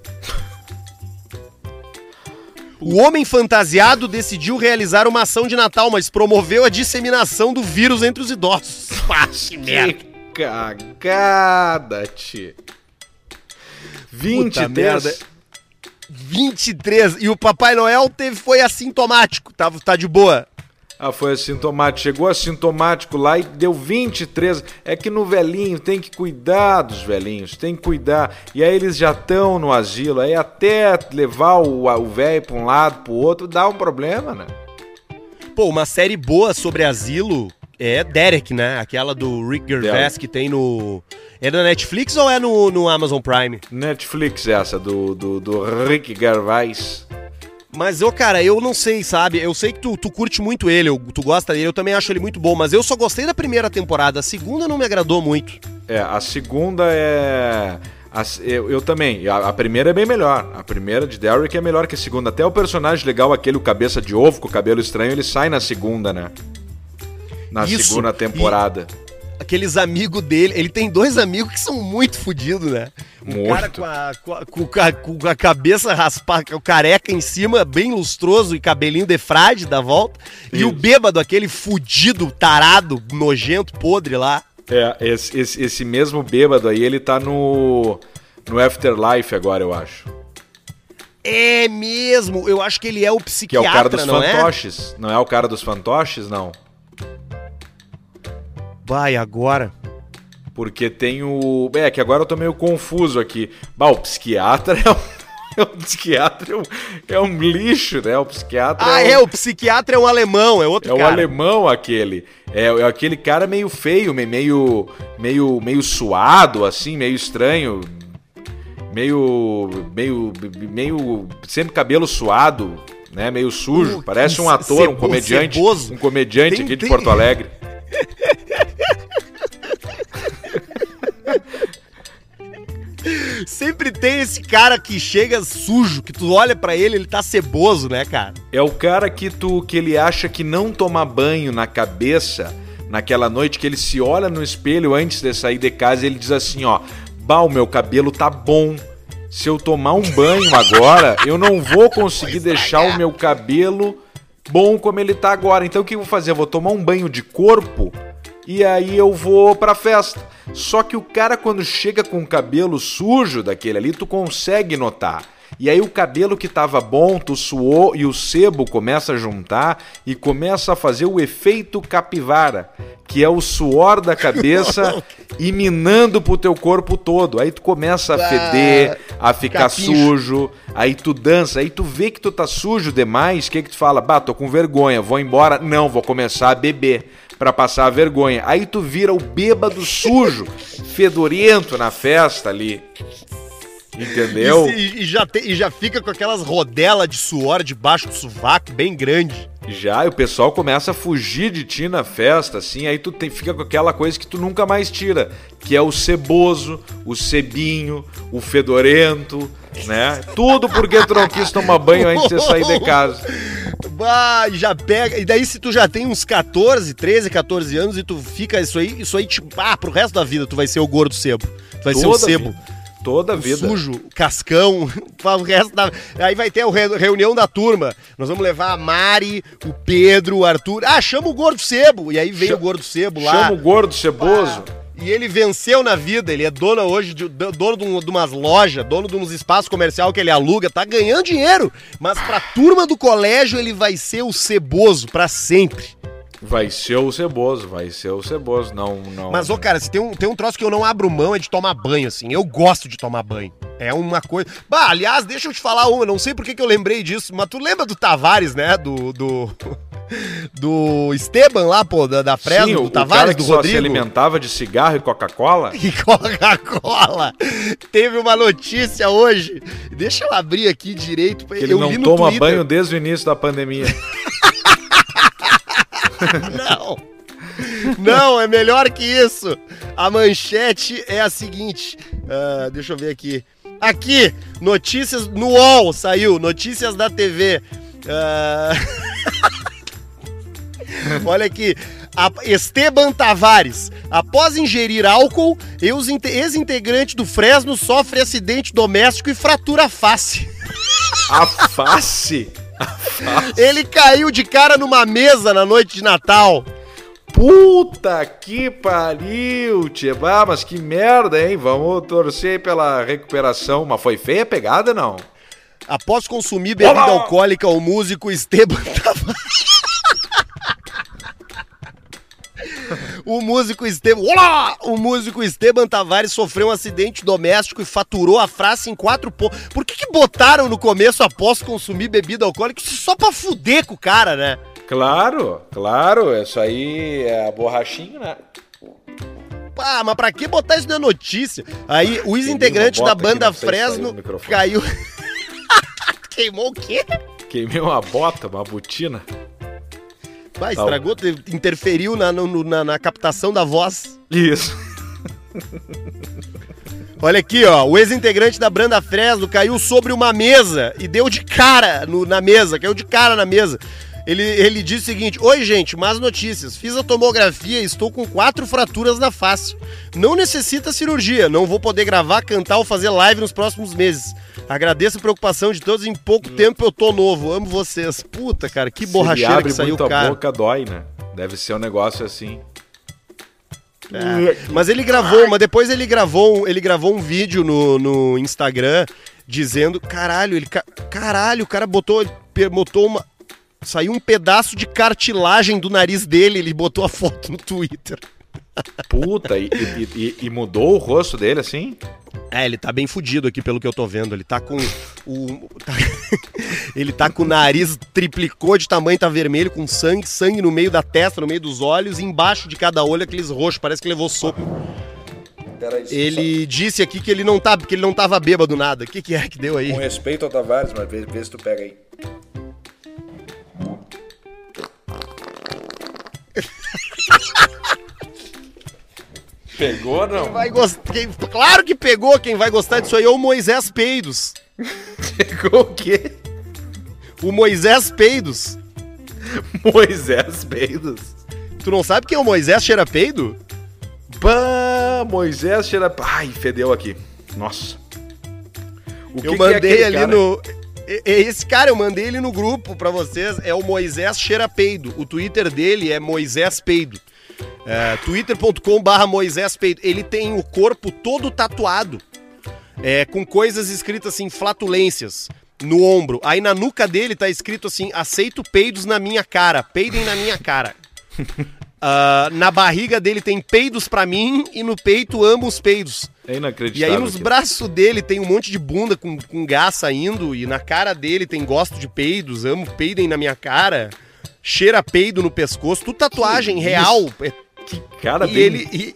O homem fantasiado decidiu realizar uma ação de Natal, mas promoveu a disseminação do vírus entre os idosos. Que merda.
Que cagada, tio. 23.
merda. 23. E o Papai Noel teve, foi assintomático, tá, tá de boa.
Ah, foi assintomático. Chegou assintomático lá e deu 23. É que no velhinho tem que cuidar dos velhinhos, tem que cuidar. E aí eles já estão no asilo. Aí até levar o o velho pra um lado, pro outro, dá um problema, né?
Pô, uma série boa sobre asilo é Derek, né? Aquela do Rick Gervais
Derek.
que tem no... É na Netflix ou é no, no Amazon Prime?
Netflix essa, do, do, do Rick Gervais.
Mas eu, cara, eu não sei, sabe? Eu sei que tu, tu curte muito ele, eu- tu gosta dele, eu também acho ele muito bom, mas eu só gostei da primeira temporada, a segunda não me agradou muito.
É, a segunda é. As- eu, eu também. A, a primeira é bem melhor. A primeira de Derrick é melhor que a segunda. Até o personagem legal, aquele o cabeça de ovo com o cabelo estranho, ele sai na segunda, né? Na
Isso,
segunda temporada.
Aqueles amigos dele, ele tem dois amigos que são muito fodidos, né? Um
Muito.
cara com a, com, a, com a- com a cabeça raspada, o careca em cima, bem lustroso e cabelinho de frade da volta. E o
Isso.
bêbado, aquele fudido, tarado, nojento, podre lá.
É, esse, esse, esse mesmo bêbado aí, ele tá no. No Afterlife agora, eu acho.
É mesmo, eu acho que ele é o
Que é
psiquiatra,
o cara dos
não é?
fantoches. Não é o cara dos fantoches, não.
Vai, agora.
Porque tem o. É, que agora eu tô meio confuso aqui. Bah, o psiquiatra é um. O psiquiatra é um, é um lixo, né? O psiquiatra
Ah,
um-
é, o psiquiatra é um alemão, é outro
É o
cara.
alemão aquele. É, é aquele cara meio feio, me- meio, meio, meio suado, assim, meio estranho. Meio, meio, meio, sempre cabelo suado, né? Meio sujo.
Uh,
Parece um ator, um comediante,
ceboso.
um comediante
Tem-
aqui de
tem-
Porto Alegre.
Sempre tem esse cara que chega sujo, que tu olha pra ele, ele tá ceboso, né, cara?
É o cara que tu que ele acha que não toma banho na cabeça naquela noite que ele se olha no espelho antes de sair de casa e ele diz assim, ó, bah, o meu cabelo tá bom. Se eu tomar um banho agora, eu não vou conseguir deixar o meu cabelo bom como ele tá agora. Então o que eu vou fazer? Eu vou tomar um banho de corpo e aí eu vou pra festa. Só que o cara quando chega com o cabelo sujo daquele ali, tu consegue notar. E aí o cabelo que tava bom, tu suou e o sebo começa a juntar e começa a fazer o efeito capivara, que é o suor da cabeça iminando pro teu corpo todo. Aí tu começa a feder, a ficar
Capincho.
sujo, aí tu dança, aí tu vê que tu tá sujo demais, o que que tu fala? Bah, tô com vergonha, vou embora. Não, vou começar a beber pra passar a vergonha. Aí tu vira o bêbado sujo, fedorento na festa ali. Entendeu?
E, e já te- e já fica com aquelas rodelas de suor debaixo do sovaco, bem grande.
Já, e o pessoal começa a fugir de ti na festa, assim, aí tu tem- fica com aquela coisa que tu nunca mais tira, que é o ceboso, o cebinho, o fedorento, né? Tudo porque tu não quis tomar banho antes de sair de casa.
Bah, e já pega. E daí, se tu já tem uns 14, 13, 14 anos e tu fica isso aí, isso aí, tipo, ah, pro resto da vida tu vai ser o gordo sebo. Tu vai ser o
Toda
sebo.
vida. Toda vida.
sujo, cascão, faz o resto da. Aí vai ter a re- reunião da turma. Nós vamos levar a Mari, o Pedro, o Arthur. Ah, chama o gordo sebo. E aí vem
Cha-
o gordo sebo lá.
Chama o gordo ceboso.
E ele venceu na vida, ele é dono hoje, de, do- dono de, um- de umas lojas, dono de uns espaços comercial que ele aluga, tá ganhando dinheiro. Mas pra turma do colégio ele vai ser o ceboso pra sempre.
Vai ser o ceboso, vai ser o ceboso. Não, não.
Mas, ô, cara, se tem um, tem um troço que eu não abro mão é de tomar banho, assim. Eu gosto de tomar banho. É uma coisa. Bah, aliás, deixa eu te falar uma, não sei por que, que eu lembrei disso, mas tu lembra do Tavares, né? Do. Do, do Esteban lá, pô, da, da Fresno,
Sim,
do
o
Tavares,
cara que
do
só se alimentava de cigarro e Coca-Cola.
E Coca-Cola. Teve uma notícia hoje. Deixa eu abrir aqui direito.
Que ele
eu
não toma
Twitter.
banho desde o início da pandemia.
Não. Não, é melhor que isso. A manchete é a seguinte. ah, deixa eu ver aqui. Aqui, notícias no UOL saiu, notícias da TV. Ah, Olha aqui. Esteban Tavares, após ingerir álcool, ex- ex-integrante do Fresno sofre acidente doméstico e fratura a face.
A face.
Ele caiu de cara numa mesa na noite de Natal.
Puta que pariu, tchê. Ah, mas que merda, hein? Vamos torcer pela recuperação. Mas foi feia a pegada, não?
Após consumir bebida
Olá!
alcoólica, o músico Esteban Tavares. O músico Esteban. Olá! O músico Esteban Tavares sofreu um acidente doméstico e faturou a frase em quatro pontos. Por que, que botaram no começo após consumir bebida alcoólica? Isso só pra fuder com o cara, né?
Claro, claro. Isso aí é a borrachinha, né?
Pá, mas pra que botar isso na notícia? Aí, o ex-integrante da banda Fresno caiu. Queimou o quê?
Queimei uma bota, uma botina.
Vai, estragou, te- interferiu na, no- no- na, na captação da voz.
Isso.
Olha aqui, ó. O ex-integrante da Branda Fresno caiu sobre uma mesa e deu de cara no- na mesa, caiu de cara na mesa. Ele, ele disse o seguinte: Oi, gente, más notícias. Fiz a tomografia e estou com quatro fraturas na face. Não necessita cirurgia. Não vou poder gravar, cantar ou fazer live nos próximos meses. Agradeço a preocupação de todos. Em pouco tempo eu tô novo. Amo vocês. Puta, cara, que
Se
borracheira
abre
que saiu
muito
o
a
cara.
boca, dói, né? Deve ser um negócio assim.
É, mas ele gravou, mas depois ele gravou, ele gravou um vídeo no, no Instagram dizendo, caralho, ele ca- caralho, o cara botou, botou uma saiu um pedaço de cartilagem do nariz dele, ele botou a foto no Twitter.
Puta, e, e- e- e mudou o rosto dele assim?
É, ele tá bem fudido aqui pelo que eu tô vendo. Ele tá com o. tá- ele tá com o nariz triplicou de tamanho, tá vermelho, com sangue, sangue no meio da testa, no meio dos olhos, e embaixo de cada olho aqueles roxos, parece que levou soco. Ele disse aqui que ele não tá, que ele não tava bêbado nada. O que, que é que deu aí?
Com respeito ao Tavares, mas vê, vê se tu pega aí. Pegou não?
Vai gost... quem- Claro que pegou. Quem vai gostar disso aí é o Moisés Peidos.
Pegou o quê?
O Moisés Peidos.
Moisés Peidos.
Tu não sabe quem é o Moisés Cheira Peido?
Moisés cheira. Ai, fedeu aqui. Nossa. O
eu
que que é
mandei
aquele
ali
cara?
no. Esse cara, eu mandei ele no grupo pra vocês. É o Moisés Cheira Peido. O Twitter dele é Moisés Peido. É, twitter.com/barra Moisés Peido. Ele tem o corpo todo tatuado. É, com coisas escritas assim, flatulências. No ombro. Aí na nuca dele tá escrito assim: aceito peidos na minha cara. Peidem na minha cara. Ah, na barriga dele tem peidos pra mim e no peito amo os peidos.
É
E
inacreditável.
aí nos
aquilo.
braços dele tem um monte de bunda com, com gás saindo, e na cara dele tem gosto de peidos, amo peidem na minha cara, cheira peido no pescoço, tudo tatuagem
Que
real. É-
Que cara
e
bem-
ele. e-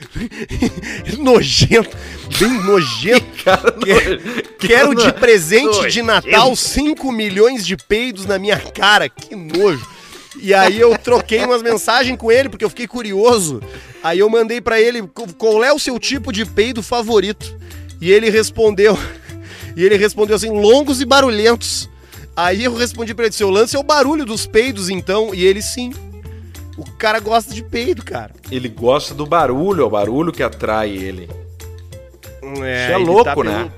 nojento, bem nojento.
Cara,
Que- Quero de presente de
nojento.
Natal 5 milhões de peidos na minha cara, que nojo. E aí eu troquei umas mensagens com ele, porque eu fiquei curioso. Aí eu mandei pra ele "Co- qual é o seu tipo de peido favorito. E ele respondeu. E ele respondeu assim: longos e barulhentos. Aí eu respondi pra ele: seu lance é o barulho dos peidos, então. E ele sim. O cara gosta de peido, cara.
Ele gosta do barulho, é o barulho que atrai ele.
É,
Isso é
ele
louco,
pelo-
né?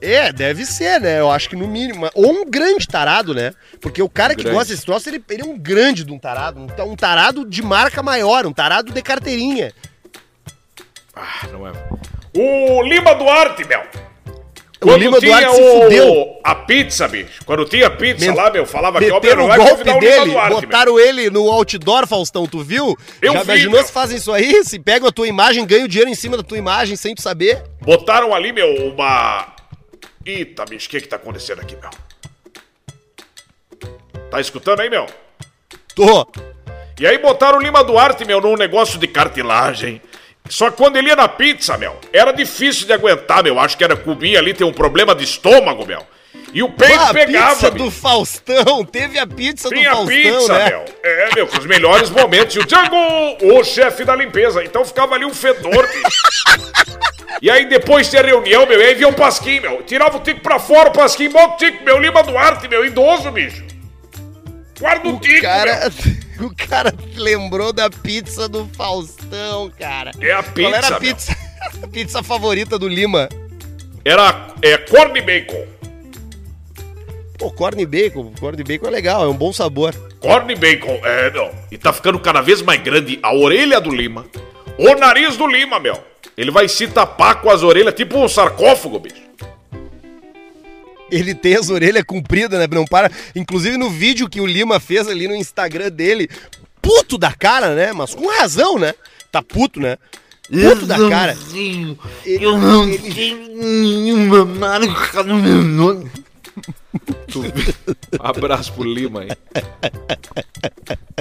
É, deve ser, né? Eu acho que no mínimo. Ou um grande tarado, né? Porque o cara que
Grande.
gosta desse troço, ele, ele é um grande de um tarado. Um, um tarado de marca maior, um tarado de carteirinha.
Ah, não é.
O Lima Duarte, meu.
O Lima Duarte se fudeu.
A pizza, bicho. Quando tinha pizza lá, meu, falava que meu,
Meteram
não
o
vai
golpe
convidar o Lima
dele,
Duarte, meu.
botaram ele no outdoor, Faustão, tu viu?
Eu
Já
vi,
imaginou
meu.
se fazem isso aí? Se pegam a tua imagem, ganham dinheiro em cima da tua imagem sem tu saber?
Botaram ali, meu, uma... Eita, bicho, o que que tá acontecendo aqui, meu? Tá escutando aí, meu?
Tô.
E aí botaram o Lima Duarte, meu, num negócio de cartilagem. Só que quando ele ia na pizza, meu, era difícil de aguentar, meu. Acho que era comia ali, tem um problema de estômago, meu. E o peito
Ah, a
pegava,
pizza
bicho.
do Faustão. Teve a pizza
Tinha
do Faustão,
pizza,
né?
meu. É, meu, com os melhores momentos. E o Django, o chefe da limpeza. Então ficava ali um fedor, bicho. E aí depois tinha reunião, meu, e aí vinha o Pasquim, meu. Tirava o tico pra fora, o Pasquim, o tico, meu, Lima Duarte, meu, idoso, bicho. Guarda o, tico,
Cara,
meu.
o cara lembrou da pizza do Faustão, cara.
É a
Qual era
pizza,
a pizza, a pizza favorita do Lima?
Era é, corn bacon.
Pô, corn bacon. Corn bacon é legal, é um bom sabor.
Corn bacon, é, não. E tá ficando cada vez mais grande a orelha do Lima. O nariz do Lima, meu. Ele vai se tapar com as orelhas, tipo um sarcófago, bicho.
Ele tem as orelhas compridas, né? Não para. Inclusive no vídeo que o Lima fez ali no Instagram dele, puto da cara, né? Mas com razão, né? Tá puto, né? Puto da cara. Ele-
Eu não
ele-
tenho nenhuma marca no meu nome.
Abraço pro Lima aí.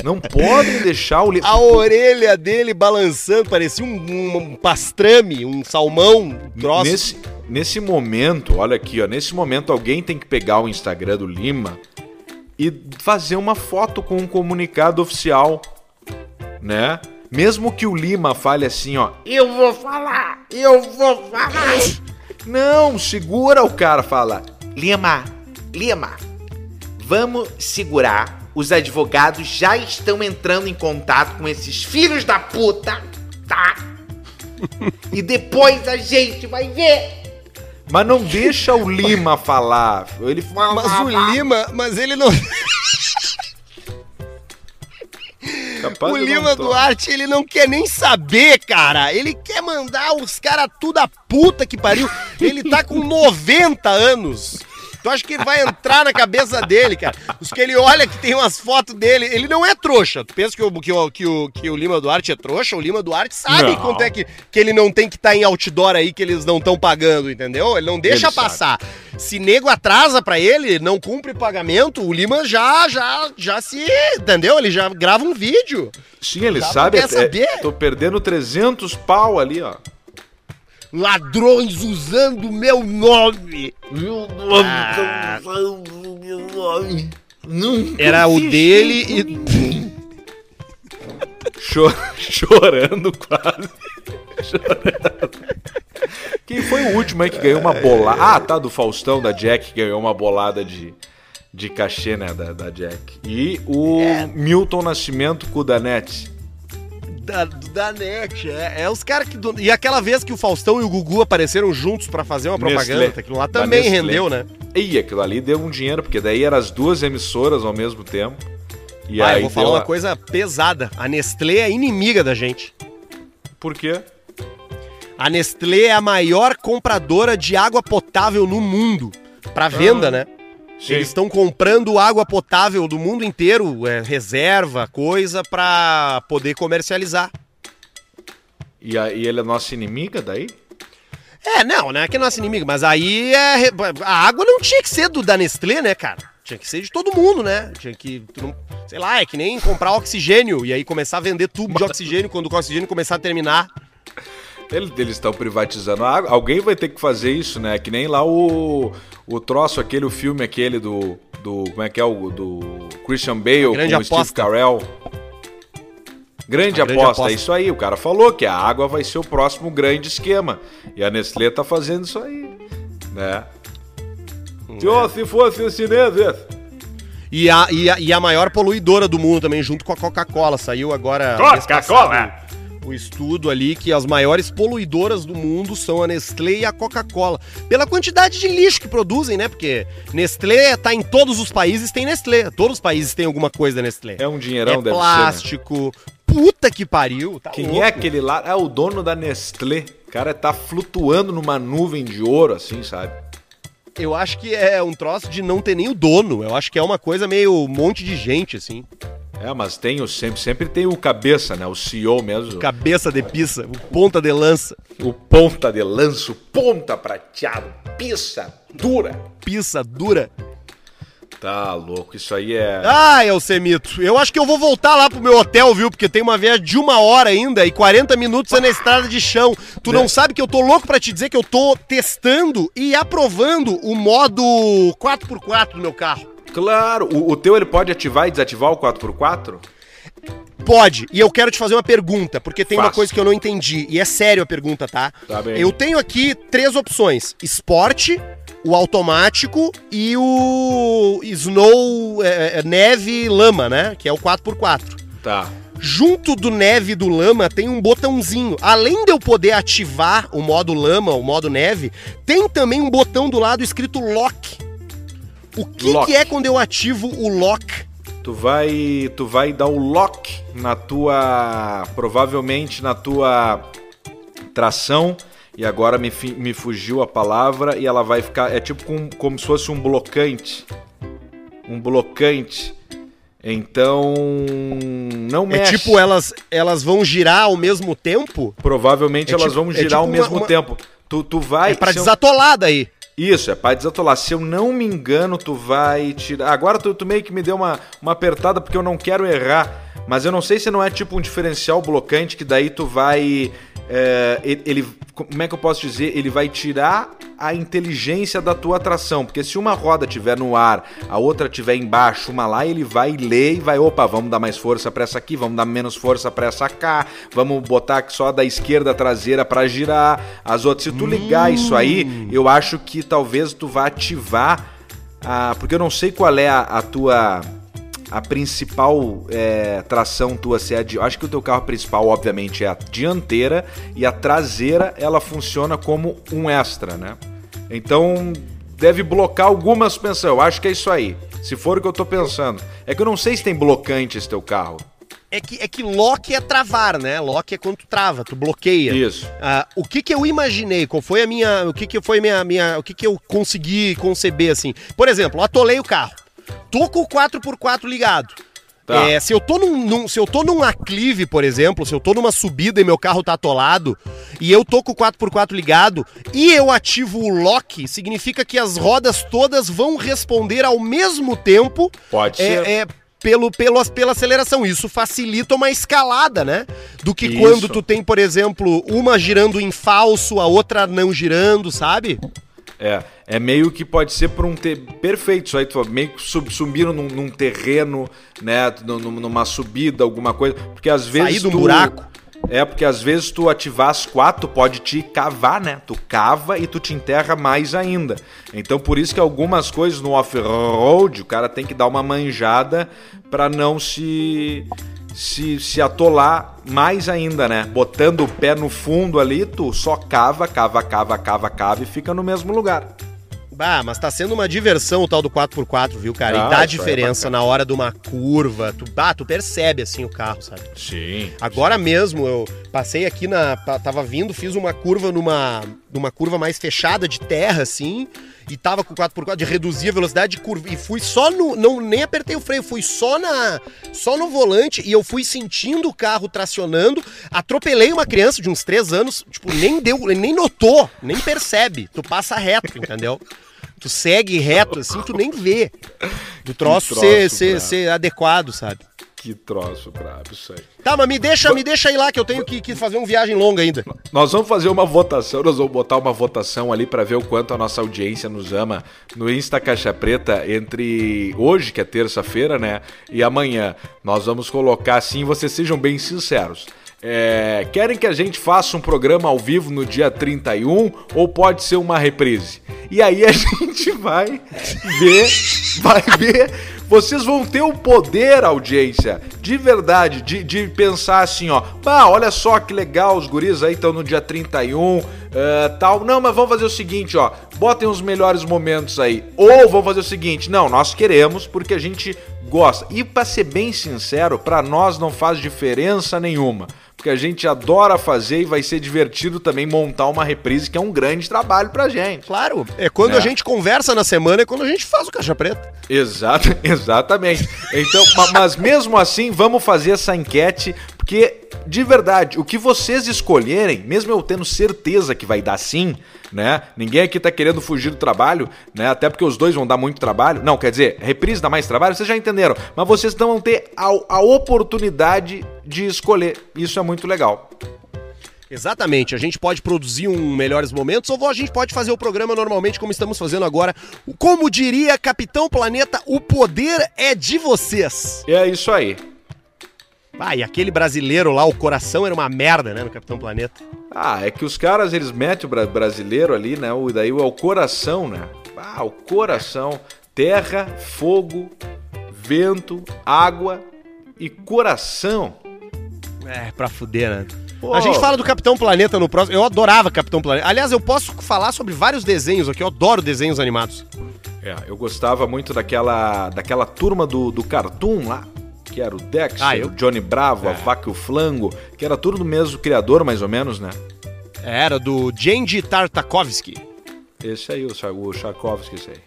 Não podem deixar o Lima.
A orelha dele balançando, parecia um, um- um pastrame, um salmão um grosso.
Nesse, nesse momento, olha aqui, ó. Nesse momento, alguém tem que pegar o Instagram do Lima e fazer uma foto com um comunicado oficial, né? Mesmo que o Lima fale assim, ó, eu vou falar, eu vou falar. Não, segura o cara, fala.
Lima, Lima, vamos segurar. Os advogados já estão entrando em contato com esses filhos da puta, tá? E depois a gente vai ver.
Mas não deixa o Lima falar. Ele fala.
Mas o Lima, mas ele não.
Capaz
O Lima. Duarte, ele não quer nem saber, cara. Ele quer mandar os caras tudo a puta que pariu. Ele tá com 90 anos. Tu acha que ele vai entrar na cabeça dele, cara? Os que ele olha que tem umas fotos dele, ele não é trouxa. Tu pensa que o, que o, que o, que o Lima Duarte é trouxa? O Lima Duarte sabe
Não.
quanto é que, que ele não tem que estar em outdoor aí que eles não estão pagando, entendeu? Ele não deixa
Ele sabe.
passar. Se nego atrasa pra ele, não cumpre pagamento, o Lima já, já, já se, entendeu? Ele já grava um vídeo.
Sim, ele
Já
sabe.
quer
até-
saber?
Tô perdendo 300 pau ali, ó.
Ladrões usando meu nome.
Meu nome,
Ah.
usando meu nome. Nunca
Era o dele e-
ninguém.
Chorando quase. Chorando. Quem foi o último aí que ganhou uma bolada? Ah, tá, do Faustão, da Jack, que ganhou uma bolada de, de cachê, né, da, da Jack. E o Milton Nascimento com o Danete.
Da, da net, é, é os caras que. do- E aquela vez que o Faustão e o Gugu apareceram juntos pra fazer uma propaganda,
Nestlé.
aquilo lá também rendeu, né?
E aquilo ali deu um dinheiro, porque daí eram as duas emissoras ao mesmo tempo. E
Ah,
aí
eu vou falar uma
a-
coisa pesada. A Nestlé é inimiga da gente.
Por quê?
A Nestlé é a maior compradora de água potável no mundo. Pra venda, né?
Sim.
Eles estão comprando água potável do mundo inteiro, é, reserva, coisa, pra poder comercializar.
E, e ele é nossa inimiga daí?
É, não, não é que é nosso inimigo, mas aí é, a água não tinha que ser do da Nestlé, né, cara? Tinha que ser de todo mundo, né? Tinha que, não- sei lá, é que nem comprar oxigênio e aí começar a vender tubo de oxigênio quando o oxigênio começar a terminar.
Ele- Eles estão privatizando a água. Alguém vai ter que fazer isso, né? Que nem lá o, o troço, aquele, o filme aquele do, do. Como é que é? O do Christian Bale
Grande
com o Steve
aposta.
Carell. Grande
A
aposta,
grande aposta.
é isso aí. O cara falou que a água vai ser o próximo grande esquema. E a Nestlé tá fazendo isso aí. Né? Tio, se fosse os chineses.
E a, e, a, e a maior poluidora do mundo também, junto com a Coca-Cola. Saiu agora.
Coca-Cola.
O estudo ali que as maiores poluidoras do mundo são a Nestlé e a Coca-Cola. Pela quantidade de lixo que produzem, né? Porque Nestlé tá em todos os países, tem Nestlé. Todos os países têm alguma coisa da Nestlé.
É um dinheirão,
é
deve ser. Né?
plástico. Puta que pariu. Tá
Quem
louco.
é aquele lá? É o dono da Nestlé. O cara tá flutuando numa nuvem de ouro, assim, sabe?
Eu acho que é um troço de não ter nem o dono. Eu acho que é uma coisa meio um monte de gente, assim.
É, mas tem o sempre, sempre tem o cabeça, né? O CEO mesmo.
Cabeça de pizza, o ponta de lança.
O ponta de lanço, ponta prateado, pizza dura.
Pizza dura.
Tá louco, isso aí é.
Ah, Elcemito, eu acho que eu vou voltar lá pro meu hotel, viu? Porque tem uma viagem de uma hora ainda e 40 minutos é na estrada de chão. Tu não sabe que eu tô louco pra te dizer que eu tô testando e aprovando o modo 4x4 do meu carro.
Claro, o, o teu ele pode ativar e desativar o 4x4?
Pode, e eu quero te fazer uma pergunta, porque tem uma coisa que eu não entendi, e é sério a pergunta, tá?
Tá bem.
Eu tenho aqui três opções: esporte, o automático e o snow, é, é, neve lama, né? Que é o 4x4.
Tá.
Junto do neve e do lama tem um botãozinho. Além de eu poder ativar o modo lama, o modo neve, tem também um botão do lado escrito lock. O que, que é quando eu ativo o lock?
Tu vai, tu vai dar o lock na tua, provavelmente na tua tração e agora me, me fugiu a palavra e ela vai ficar, é tipo com- como se fosse um blocante, um blocante. Então não
É
mexe.
tipo, elas, elas vão girar ao mesmo tempo?
Provavelmente
É
elas
tipo-
vão
é
girar
tipo
ao
uma-
mesmo
uma-
tempo. Tu, tu vai.
É pra desatolar daí.
Isso, é pra desatolar. Se eu não me engano, tu vai tirar. Agora tu, tu meio que me deu uma, uma apertada porque eu não quero errar. Mas eu não sei se não é tipo um diferencial blocante que daí tu vai é, ele, como é que eu posso dizer? Ele vai tirar a inteligência da tua atração, porque se uma roda tiver no ar, a outra tiver embaixo, uma lá, ele vai ler e vai, opa, vamos dar mais força pra essa aqui, vamos dar menos força pra essa cá, vamos botar só da esquerda traseira pra girar as outras. Se tu ligar isso aí, eu acho que talvez tu vá ativar a, porque eu não sei qual é a, a tua a principal é, tração tua se é a de, eu acho que o teu carro principal obviamente é a dianteira e a traseira ela funciona como um extra, né? Então deve blocar alguma suspensão. Eu acho que é isso aí. Se for o que eu tô pensando. É que eu não sei se tem blocante esse teu carro.
É que, é que lock é travar, né? Lock é quando tu trava, tu bloqueia.
Isso.
Ah, o que que eu imaginei? Qual foi a minha. O que que foi minha. minha o que que eu consegui conceber assim? Por exemplo, atolei o carro. Tô com o 4x4 ligado.
Tá.
É, se eu tô num, num- se eu tô num aclive, por exemplo, se eu tô numa subida e meu carro tá atolado, e eu tô com o 4x4 ligado, e eu ativo o lock, significa que as rodas todas vão responder ao mesmo tempo
Pode
é,
ser.
é, pelo, pelo, pela aceleração. Isso facilita uma escalada, né? Do que
Isso.
quando tu tem, por exemplo, uma girando em falso, a outra não girando, sabe?
É, é meio que pode ser por um ter perfeito isso aí, tu meio que sub, subiram num, num terreno, né, num- num- numa subida, alguma coisa, porque às vezes
Sair do
tu-
buraco.
É, porque às vezes tu ativar as quatro pode te cavar, né? Tu cava e tu te enterra mais ainda. Então por isso que algumas coisas no off-road o cara tem que dar uma manjada pra não se, se se atolar mais ainda, né? Botando o pé no fundo ali, tu só cava, cava, cava, cava, cava e fica no mesmo lugar.
Bah, mas tá sendo uma diversão o tal do 4x4, viu, cara?
Ah,
e dá
é
diferença
bacana.
na hora de uma curva. Tu, bah, tu percebe assim o carro, sabe?
Sim.
Agora mesmo eu passei aqui na. Tava vindo, fiz uma curva numa. numa curva mais fechada de terra, assim. E tava com 4x4 de reduzir a velocidade de curva. E fui só no. Não, nem apertei o freio, fui só na. Só no volante e eu fui sentindo o carro tracionando. Atropelei uma criança de uns 3 anos, tipo, nem deu, nem notou, nem percebe. Tu passa reto, entendeu? Tu segue reto, assim, tu nem vê. Do troço,
troço
ser, ser, ser adequado, sabe?
Que troço brabo isso aí.
Tá, mas me deixa, me deixa ir lá que eu tenho que, que fazer uma viagem longa ainda.
Nós vamos fazer uma votação, nós vamos botar uma votação ali pra ver o quanto a nossa audiência nos ama no Insta Caixa Preta entre hoje, que é terça-feira, né, e amanhã. Nós vamos colocar assim, vocês sejam bem sinceros. É, querem que a gente faça um programa ao vivo no dia 31 ou pode ser uma reprise? E aí a gente vai ver, vai ver. Vocês vão ter o poder, audiência, de verdade, de, de pensar assim, ó. Bah, olha só que legal, os guris aí estão no dia 31, eh, tal. Não, mas vamos fazer o seguinte, ó. Botem os melhores momentos aí. Ou vamos fazer o seguinte, não, nós queremos porque a gente gosta. E pra ser bem sincero, pra nós não faz diferença nenhuma. Porque a gente adora fazer e vai ser divertido também montar uma reprise, que é um grande trabalho pra gente.
Claro, é quando
É.
a gente conversa na semana, é quando a gente faz o caixa preta.
Exato, exatamente. Então, ma- mas mesmo assim, vamos fazer essa enquete, porque de verdade, o que vocês escolherem, mesmo eu tendo certeza que vai dar sim, né? Ninguém aqui tá querendo fugir do trabalho, né? Até porque os dois vão dar muito trabalho. Não, quer dizer, reprise dá mais trabalho, vocês já entenderam. Mas vocês não vão ter a, a oportunidade de escolher. Isso é muito legal.
Exatamente, a gente pode produzir um melhores momentos ou a gente pode fazer o programa normalmente como estamos fazendo agora. Como diria Capitão Planeta, o poder é de vocês.
É isso aí.
Ah, e aquele brasileiro lá, o coração era uma merda, né, no Capitão Planeta.
Ah, é que os caras, eles metem o bra- brasileiro ali, né? O, daí é o coração, né? Ah, o coração. Terra, fogo, vento, água e coração.
É, pra fuder, né?
Pô.
A gente fala do Capitão Planeta no próximo. Eu adorava Capitão Planeta. Aliás, eu posso falar sobre vários desenhos aqui. Eu adoro desenhos animados.
É, eu gostava muito daquela, daquela turma do, do Cartoon lá, que era o Dexter,
Ah, eu-
o Johnny Bravo, a Vaca e o Flango, que era tudo do mesmo criador, mais ou menos, né?
Era do Genji Tartakovsky.
Esse aí, o, Charkovsky, esse aí.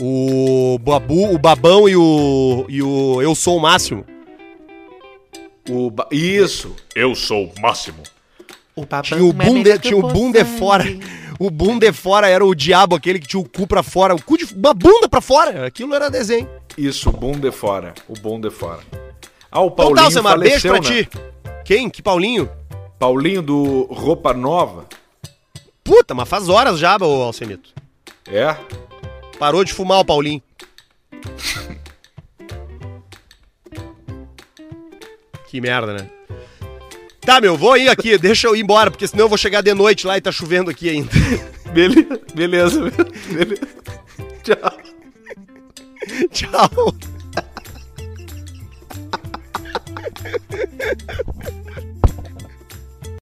O Babu, o Babão e o, e o Eu Sou o Máximo.
O ba- Isso!
Eu sou o máximo.
O babão
Tinha o
é
boom de, tinha o boom de fora. O boom de fora era o diabo, aquele que tinha o cu pra fora. O cu de. Uma bunda pra fora. Aquilo era desenho.
Isso, o bom de fora. O bom de fora. Ah, o
Então
Paulinho
tá, Alcemar, beijo
faleceu,
pra
né?
ti. Quem? Que Paulinho?
Paulinho do Roupa Nova.
Puta, mas faz horas já, ô Alcenito.
É?
Parou de fumar o Paulinho. que merda, né? Tá, meu, vou ir aqui, deixa eu ir embora, porque senão eu vou chegar de noite lá e tá chovendo aqui ainda.
Beleza, beleza. beleza. Tchau.
Tchau.